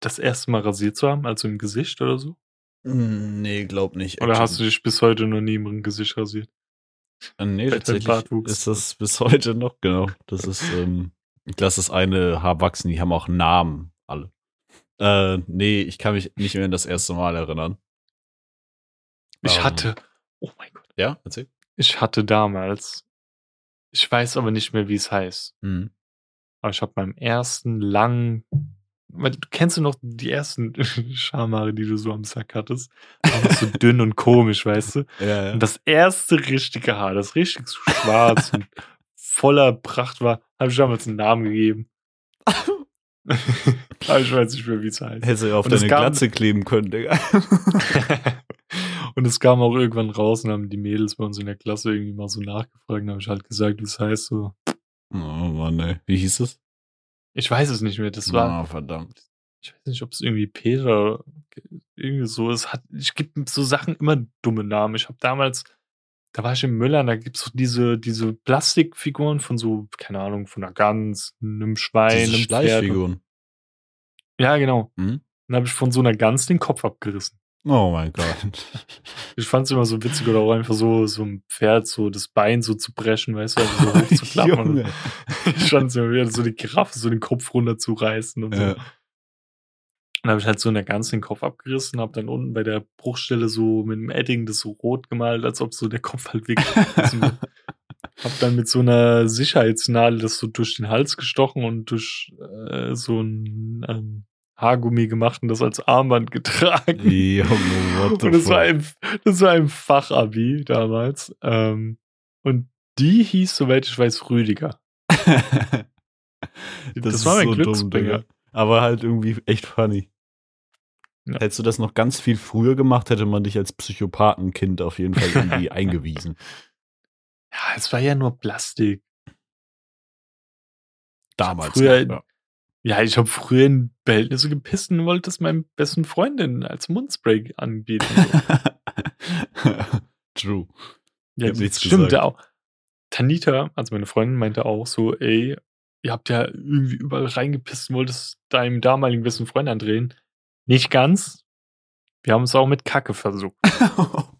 das erste Mal rasiert zu haben, also im Gesicht oder so? Mm, Nee, glaub nicht. Oder hast du dich bis heute noch nie im Gesicht rasiert? Äh, Nee, bei tatsächlich ist das bis heute noch, genau. Das ist, ähm, ich lasse das eine Haar wachsen, die haben auch Namen, alle. Äh, nee, ich kann mich nicht mehr an das erste Mal erinnern. Ich Ähm. hatte, oh mein Gott, Ja, erzähl. ich hatte damals, ich weiß aber nicht mehr, wie es heißt. Mhm. Aber ich habe beim ersten langen, kennst du noch die ersten [laughs] Schamhaare, die du so am Sack hattest? Einfach so [laughs] dünn und komisch, weißt du? Ja, ja. Und das erste richtige Haar, das richtig so schwarz und voller Pracht war, habe ich damals einen Namen gegeben. [laughs] Aber ich weiß nicht mehr, wie es heißt. Hättest du ja auf Und deine Glatze kleben können, Digga. Und es kam auch irgendwann raus und haben die Mädels bei uns in der Klasse irgendwie mal so nachgefragt. Dann habe ich halt gesagt, wie es heißt. So. Oh Mann, ey. Wie hieß es? Ich weiß es nicht mehr. Das war, Ah, verdammt. ich weiß nicht, ob es irgendwie Peter irgendwie so ist. Hat, ich gebe so Sachen immer dumme Namen. Ich habe damals, da war ich im Müller, da gibt's so diese, diese Plastikfiguren von so, keine Ahnung, von einer Gans, einem Schwein, Diese einem Pferd. Schleichfiguren. Ja, genau. Mhm. Dann habe ich von so einer Gans den Kopf abgerissen. Oh mein Gott. Ich fand es immer so witzig oder auch einfach so, so ein Pferd, so das Bein so zu brechen, weißt du, also so hoch zu klappen. [laughs] Ich fand es immer wieder so die Giraffe, so den Kopf runterzureißen und so. Ja. Und dann habe ich halt so in der ganzen den Kopf abgerissen, habe dann unten bei der Bruchstelle so mit dem Edding das so rot gemalt, als ob so der Kopf halt wirklich [laughs] hab dann mit so einer Sicherheitsnadel das so durch den Hals gestochen und durch äh, so ein ähm, Haargummi gemacht und das als Armband getragen. Junge, what the Und das war, fuck? im, das war im Fachabi damals. Ähm, und die hieß, soweit ich weiß, Rüdiger. [laughs] Das, war mein Glücksbringer. Digga. Aber halt irgendwie echt funny. Ja. Hättest du das noch ganz viel früher gemacht, hätte man dich als Psychopathenkind auf jeden Fall irgendwie [laughs] eingewiesen. Ja, es war ja nur Plastik. Damals. früher- noch, Ja, ich habe früher in Behältnisse gepisst und wollte es meinem besten Freundin als Mundspray anbieten. [laughs] True. Ja, das stimmt ja auch. Tanita, also meine Freundin, meinte auch so, ey, ihr habt ja irgendwie überall reingepisst und wolltest deinem damaligen besten Freund andrehen. Nicht ganz. Wir haben es auch mit Kacke versucht. [laughs]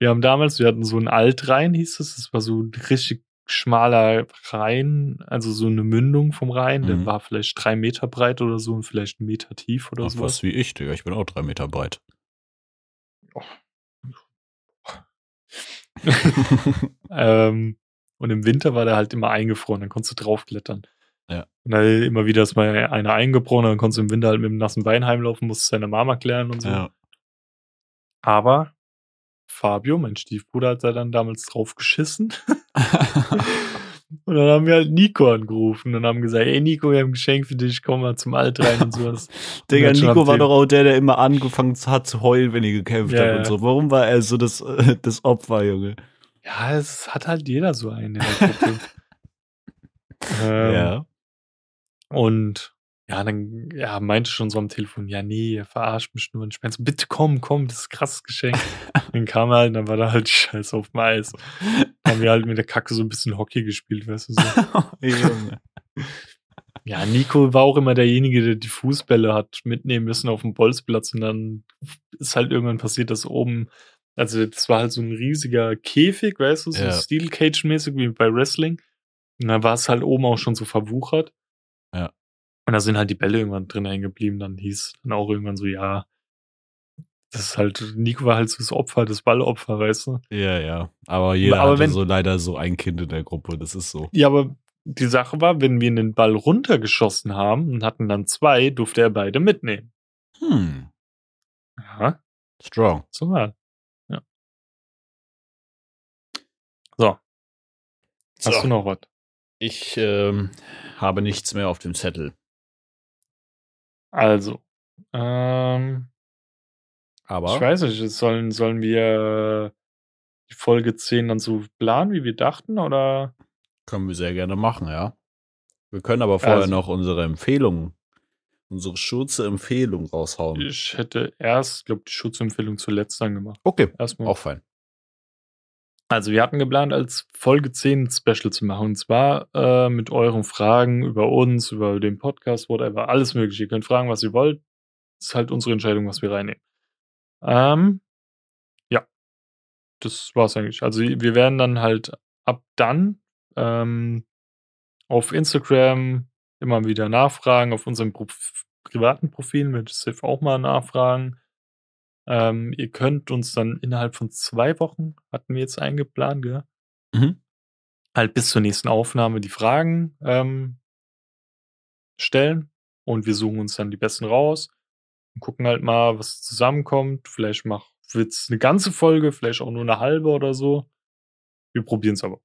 Wir haben damals, wir hatten so einen Altrhein, hieß es. Das war so ein richtig schmaler Rhein, also so eine Mündung vom Rhein. Der Mhm. war vielleicht drei Meter breit oder so und vielleicht einen Meter tief oder so. was wie ich, Digga. Ich bin auch drei Meter breit. [laughs] Ähm, und im Winter war der halt immer eingefroren, dann konntest du draufklettern. Ja. Und dann immer wieder ist mal einer eingebrochen, dann konntest du im Winter halt mit dem nassen Bein heimlaufen, musst deine Mama klären und so. ja. Aber Fabio, mein Stiefbruder, hat da dann damals drauf geschissen. Und dann haben wir halt Nico angerufen und haben gesagt, ey Nico, wir haben ein Geschenk für dich, komm mal zum Alt rein und sowas. Digga, Und Nico war doch auch der, der immer angefangen hat zu heulen, wenn ihr gekämpft Ja, habt ja. und so. Warum war er so das, [laughs] das Opfer, Junge? Ja, es hat halt jeder so einen in der Gruppe. [laughs] ähm, ja. Und ja, dann ja, meinte schon so am Telefon, ja, nee, ihr verarscht mich nur. Und ich meinte so, bitte komm, komm, das ist ein krasses Geschenk. [laughs] dann kam er halt, und dann war da halt Scheiß auf dem Eis. Dann haben wir halt mit der Kacke so ein bisschen Hockey gespielt, weißt du so. [laughs] Ja, Nico war auch immer derjenige, der die Fußbälle hat mitnehmen müssen auf dem Bolzplatz und dann ist halt irgendwann passiert, dass oben, also das war halt so ein riesiger Käfig, weißt du, so Ja. Steel Cage mäßig wie bei Wrestling. Und dann war es halt oben auch schon so verwuchert. Und da sind halt die Bälle irgendwann drin hängen geblieben. Dann hieß dann auch irgendwann so, ja, das ist halt, Nico war halt so das Opfer, das Ballopfer, weißt du. Ja, ja. Aber jeder Aber hatte wenn- so leider so ein Kind in der Gruppe. Das ist so. Ja, aber die Sache war, wenn wir den Ball runtergeschossen haben und hatten dann zwei, durfte er beide mitnehmen. Hm. Ja, Strong. so war. Ja. So, hast du noch was? Ich ähm, habe nichts mehr auf dem Zettel. Also, ähm, Aber ich weiß nicht, sollen, sollen wir die Folge 10 dann so planen, wie wir dachten, oder? können wir sehr gerne machen, ja. Wir können aber vorher Also- noch unsere Empfehlungen, unsere schurze Empfehlung raushauen. Ich hätte erst, glaube die Schutzempfehlung zuletzt dann gemacht. Okay, Erstmal. auch fein. Also wir hatten geplant, als Folge 10 ein Special zu machen. Und zwar äh, mit euren Fragen über uns, über den Podcast, whatever, alles mögliche. Ihr könnt fragen, was ihr wollt. ist halt unsere Entscheidung, was wir reinnehmen. Ähm, ja, das war's eigentlich. Also wir werden dann halt ab dann ähm, auf Instagram immer wieder nachfragen, auf unserem Pro privaten Profil wird Sif auch mal nachfragen. Ähm, ihr könnt uns dann innerhalb von zwei Wochen, hatten wir jetzt eingeplant, gell? Mhm. halt bis zur nächsten Aufnahme die Fragen ähm, stellen und wir suchen uns dann die besten raus und gucken halt mal, was zusammenkommt. Vielleicht wird es eine ganze Folge, vielleicht auch nur eine halbe oder so. Wir probieren es aber.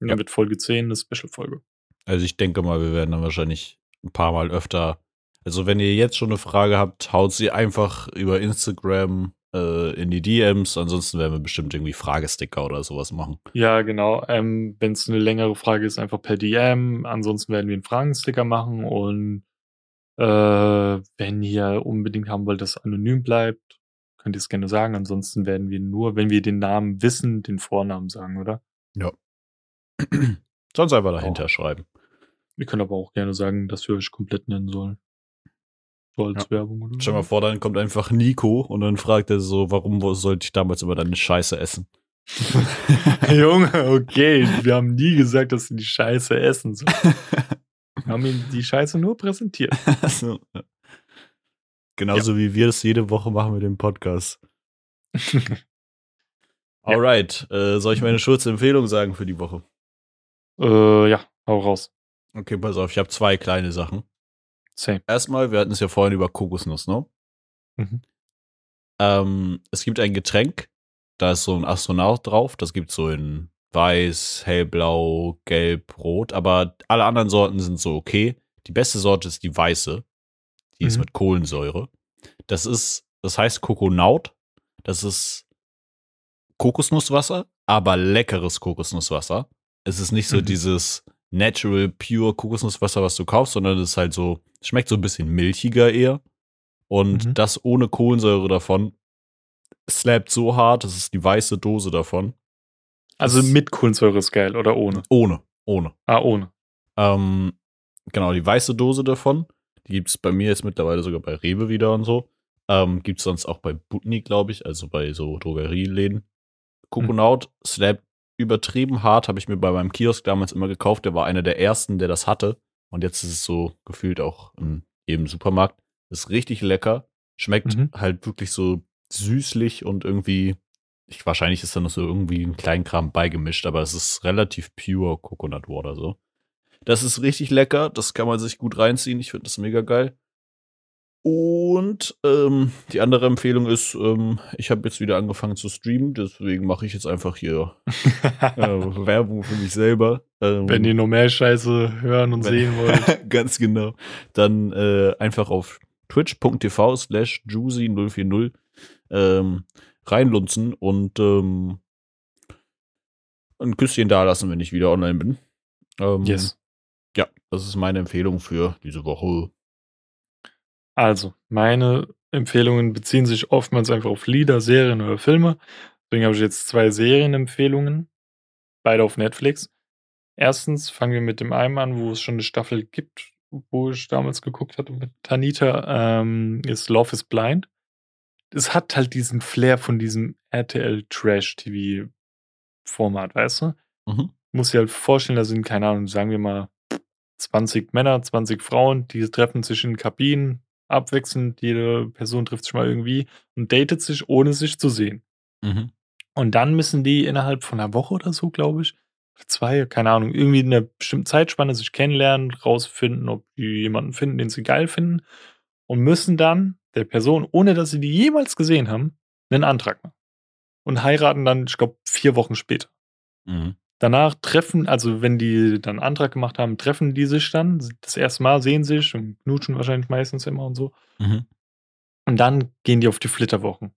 Und Ja. dann wird Folge 10 eine Special-Folge. Also ich denke mal, wir werden dann wahrscheinlich ein paar Mal öfter. Also wenn ihr jetzt schon eine Frage habt, haut sie einfach über Instagram äh, in die DMs. Ansonsten werden wir bestimmt irgendwie Fragesticker oder sowas machen. Ja, genau. Ähm, Wenn es eine längere Frage ist, einfach per DM. Ansonsten werden wir einen Fragensticker machen und äh, wenn ihr unbedingt haben wollt, dass es anonym bleibt, könnt ihr es gerne sagen. Ansonsten werden wir nur, wenn wir den Namen wissen, den Vornamen sagen, oder? [clears throat] Sonst einfach dahinter schreiben. Wir können aber auch gerne sagen, dass wir euch komplett nennen sollen. So als Ja. Werbung oder Stell mal vor, dann kommt einfach Nico und dann fragt er so, warum sollte ich damals immer deine Scheiße essen? [laughs] [laughs] Junge, okay. Wir haben nie gesagt, dass sie die Scheiße essen sollen. [laughs] Wir haben ihnen die Scheiße nur präsentiert. Ja. Genauso wie wir es jede Woche machen mit dem Podcast. Alright, äh, soll ich meine Schutzempfehlung sagen für die Woche? Äh, ja, hau raus. Okay, pass auf, ich habe zwei kleine Sachen. Same. Erstmal, wir hatten es ja vorhin über Kokosnuss, ne? Mhm. Ähm, es gibt ein Getränk, da ist so ein Astronaut drauf. Das gibt so in weiß, hellblau, gelb, rot. Aber alle anderen Sorten sind so okay. Die beste Sorte ist die weiße. Die ist Mhm. mit Kohlensäure. Das ist, das heißt Kokonaut. Das ist Kokosnusswasser, aber leckeres Kokosnusswasser. Es ist nicht so Mhm. dieses natural, pure Kokosnusswasser, was du kaufst, sondern es ist halt so, schmeckt so ein bisschen milchiger eher. Und Mhm. das ohne Kohlensäure davon slappt so hart, das ist die weiße Dose davon. Also mit Kohlensäure ist geil oder ohne? Ohne, ohne. Ah, ohne. Ähm, genau, die weiße Dose davon, die gibt es bei mir jetzt mittlerweile sogar bei Rewe wieder und so. Ähm, gibt es sonst auch bei Butni, glaube ich, also bei so Drogerieläden. Kokonaut slappt übertrieben hart, habe ich mir bei meinem Kiosk damals immer gekauft. Der war einer der ersten, der das hatte. Und jetzt ist es so gefühlt auch in jedem Supermarkt. Ist richtig lecker. Schmeckt Mhm. halt wirklich so süßlich und irgendwie, ich, wahrscheinlich ist da noch so irgendwie ein Kleinkram beigemischt, aber es ist relativ pure Coconut Water so. Das ist richtig lecker, das kann man sich gut reinziehen. Ich finde das mega geil. Und ähm, die andere Empfehlung ist, ähm, ich habe jetzt wieder angefangen zu streamen, deswegen mache ich jetzt einfach hier [laughs] äh, Werbung für mich selber. Ähm, Wenn ihr noch mehr Scheiße hören und wenn- sehen [laughs] wollt. Ganz genau. Dann äh, einfach auf twitch.tv slash juicy040 ähm, reinlunzen und ähm, ein Küsschen da lassen, wenn ich wieder online bin. Ähm, Yes. Ja, das ist meine Empfehlung für diese Woche. Also, meine Empfehlungen beziehen sich oftmals einfach auf Lieder, Serien oder Filme. Deswegen habe ich jetzt zwei Serienempfehlungen. Beide auf Netflix. Erstens fangen wir mit dem einen an, wo es schon eine Staffel gibt, wo ich damals geguckt hatte mit Tanita, ähm, ist Love is Blind. Es hat halt diesen Flair von diesem RTL Trash TV Format, weißt du? Mhm. muss dir halt vorstellen, da sind, keine Ahnung, sagen wir mal 20 Männer, 20 Frauen, die treffen sich in Kabinen, abwechselnd, jede Person trifft sich mal irgendwie und datet sich, ohne sich zu sehen. Mhm. Und dann müssen die innerhalb von einer Woche oder so, glaube ich, zwei, keine Ahnung, irgendwie in einer bestimmten Zeitspanne sich kennenlernen, rausfinden, ob die jemanden finden, den sie geil finden und müssen dann der Person, ohne dass sie die jemals gesehen haben, einen Antrag machen. Und heiraten dann, ich glaube, vier Wochen später. Mhm. Danach treffen, also wenn die dann einen Antrag gemacht haben, treffen die sich dann das erste Mal, sehen sich und knutschen wahrscheinlich meistens immer und so. Mhm. Und dann gehen die auf die Flitterwochen.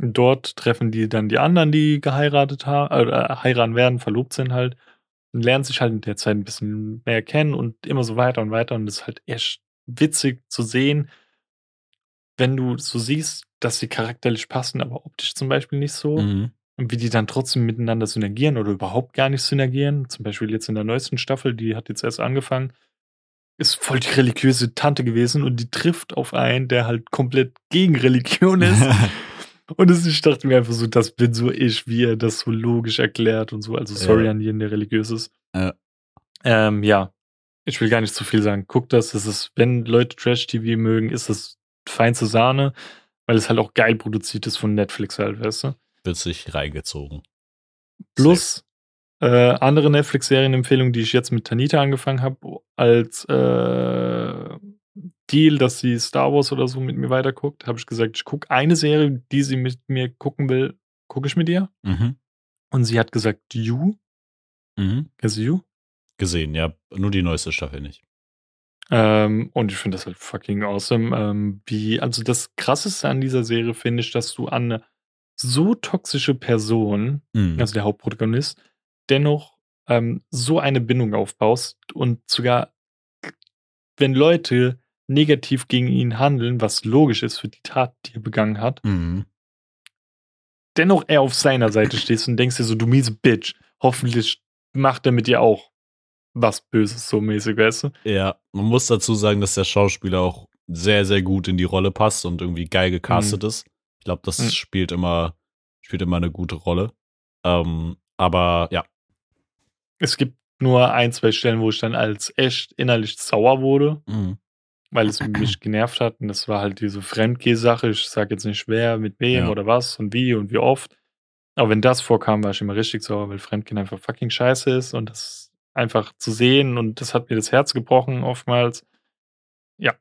Und dort treffen die dann die anderen, die geheiratet haben, oder heiraten werden, verlobt sind halt, und lernen sich halt in der Zeit ein bisschen mehr kennen und immer so weiter und weiter. Und das ist halt echt witzig zu sehen, wenn du so siehst, dass sie charakterlich passen, aber optisch zum Beispiel nicht so. Mhm. Und wie die dann trotzdem miteinander synergieren oder überhaupt gar nicht synergieren. Zum Beispiel jetzt in der neuesten Staffel, die hat jetzt erst angefangen, ist voll die religiöse Tante gewesen und die trifft auf einen, der halt komplett gegen Religion ist. [laughs] und es, ich dachte mir einfach so, das bin so ich, wie er das so logisch erklärt und so. Also sorry Ja. an jeden, der religiös ist. Ja. Ähm, ja, ich will gar nicht zu viel sagen. Guckt das, das ist, wenn Leute Trash-TV mögen, ist das feinste Sahne, weil es halt auch geil produziert ist von Netflix halt, weißt du? Wird sich reingezogen. Plus äh, andere Netflix-Serienempfehlungen, die ich jetzt mit Tanita angefangen habe, als äh, Deal, dass sie Star Wars oder so mit mir weiterguckt, habe ich gesagt, ich gucke eine Serie, die sie mit mir gucken will, gucke ich mit ihr. Mhm. Und sie hat gesagt, You. Mhm. Kennst du You? Gesehen, ja. Nur die neueste Staffel nicht. Ähm, und ich finde das halt fucking awesome. Ähm, wie, also das krasseste an dieser Serie finde ich, dass du an eine so toxische Person, Mhm. also der Hauptprotagonist, dennoch ähm, so eine Bindung aufbaust und sogar, wenn Leute negativ gegen ihn handeln, was logisch ist für die Tat, die er begangen hat, Mhm. dennoch er auf seiner Seite [laughs] stehst und denkst dir so, du miese Bitch, hoffentlich macht er mit dir auch was Böses, so mäßig, weißt du? Ja, man muss dazu sagen, dass der Schauspieler auch sehr, sehr gut in die Rolle passt und irgendwie geil gecastet ist. Ich glaube, das Mhm. spielt immer, spielt immer eine gute Rolle. Ähm, aber ja, Es gibt nur ein, zwei Stellen, wo ich dann als echt innerlich sauer wurde, mhm. weil es mich genervt hat. Und das war halt diese Fremdgeh-Sache. Ich sage jetzt nicht wer, mit wem Ja. oder was und wie und wie oft. Aber wenn das vorkam, war ich immer richtig sauer, weil Fremdgehen einfach fucking scheiße ist und das einfach zu sehen und das hat mir das Herz gebrochen oftmals. Ja.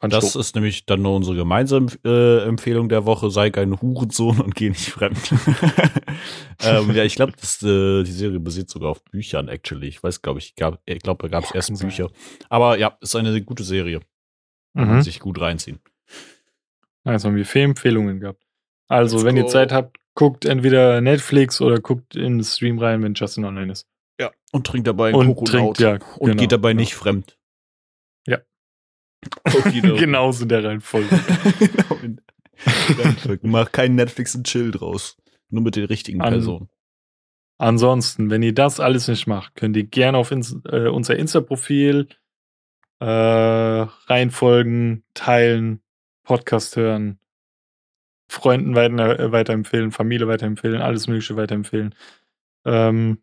Das ist nämlich dann nur unsere gemeinsame äh, Empfehlung der Woche. Sei kein Hurensohn und geh nicht fremd. [laughs] ähm, ja, ich glaube, äh, die Serie basiert sogar auf Büchern, actually. Ich weiß, glaube ich, gab, ich glaube, da gab es Boah, erst kann sein. Bücher. Aber ja, ist eine gute Serie. Kann man Mhm. sich gut reinziehen. Also haben wir Filmempfehlungen gehabt. Also, Let's wenn ihr go. Zeit habt, guckt entweder Netflix oder guckt in den Stream rein, wenn Justin online ist. Ja. Und trinkt dabei einen Und Coconut. trinkt, ja. Und genau, geht dabei genau. nicht fremd. [laughs] Genauso in der Reihenfolge. genau. [laughs] Mach keinen Netflix und Chill draus. Nur mit den richtigen An- Personen. Ansonsten, wenn ihr das alles nicht macht, könnt ihr gerne auf ins, äh, unser Insta-Profil äh, reinfolgen, teilen, Podcast hören, Freunden weiter, äh, weiterempfehlen, Familie weiterempfehlen, alles Mögliche weiterempfehlen. Ähm,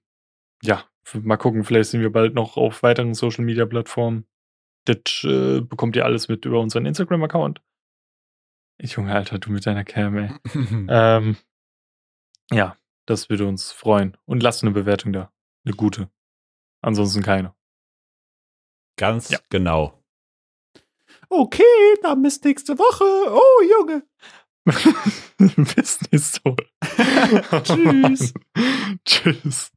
ja, mal gucken, vielleicht sind wir bald noch auf weiteren Social-Media-Plattformen. Das äh, bekommt ihr alles mit über unseren Instagram-Account. Junge, Alter, du mit deiner Cam, ey. [laughs] Ähm, ja, das würde uns freuen. Und lasst eine Bewertung da. Eine gute. Ansonsten keine. Ganz Ja. genau. Okay, dann bis nächste Woche. Oh, Junge. [laughs] Bis nächste Woche. [laughs] Tschüss. Tschüss.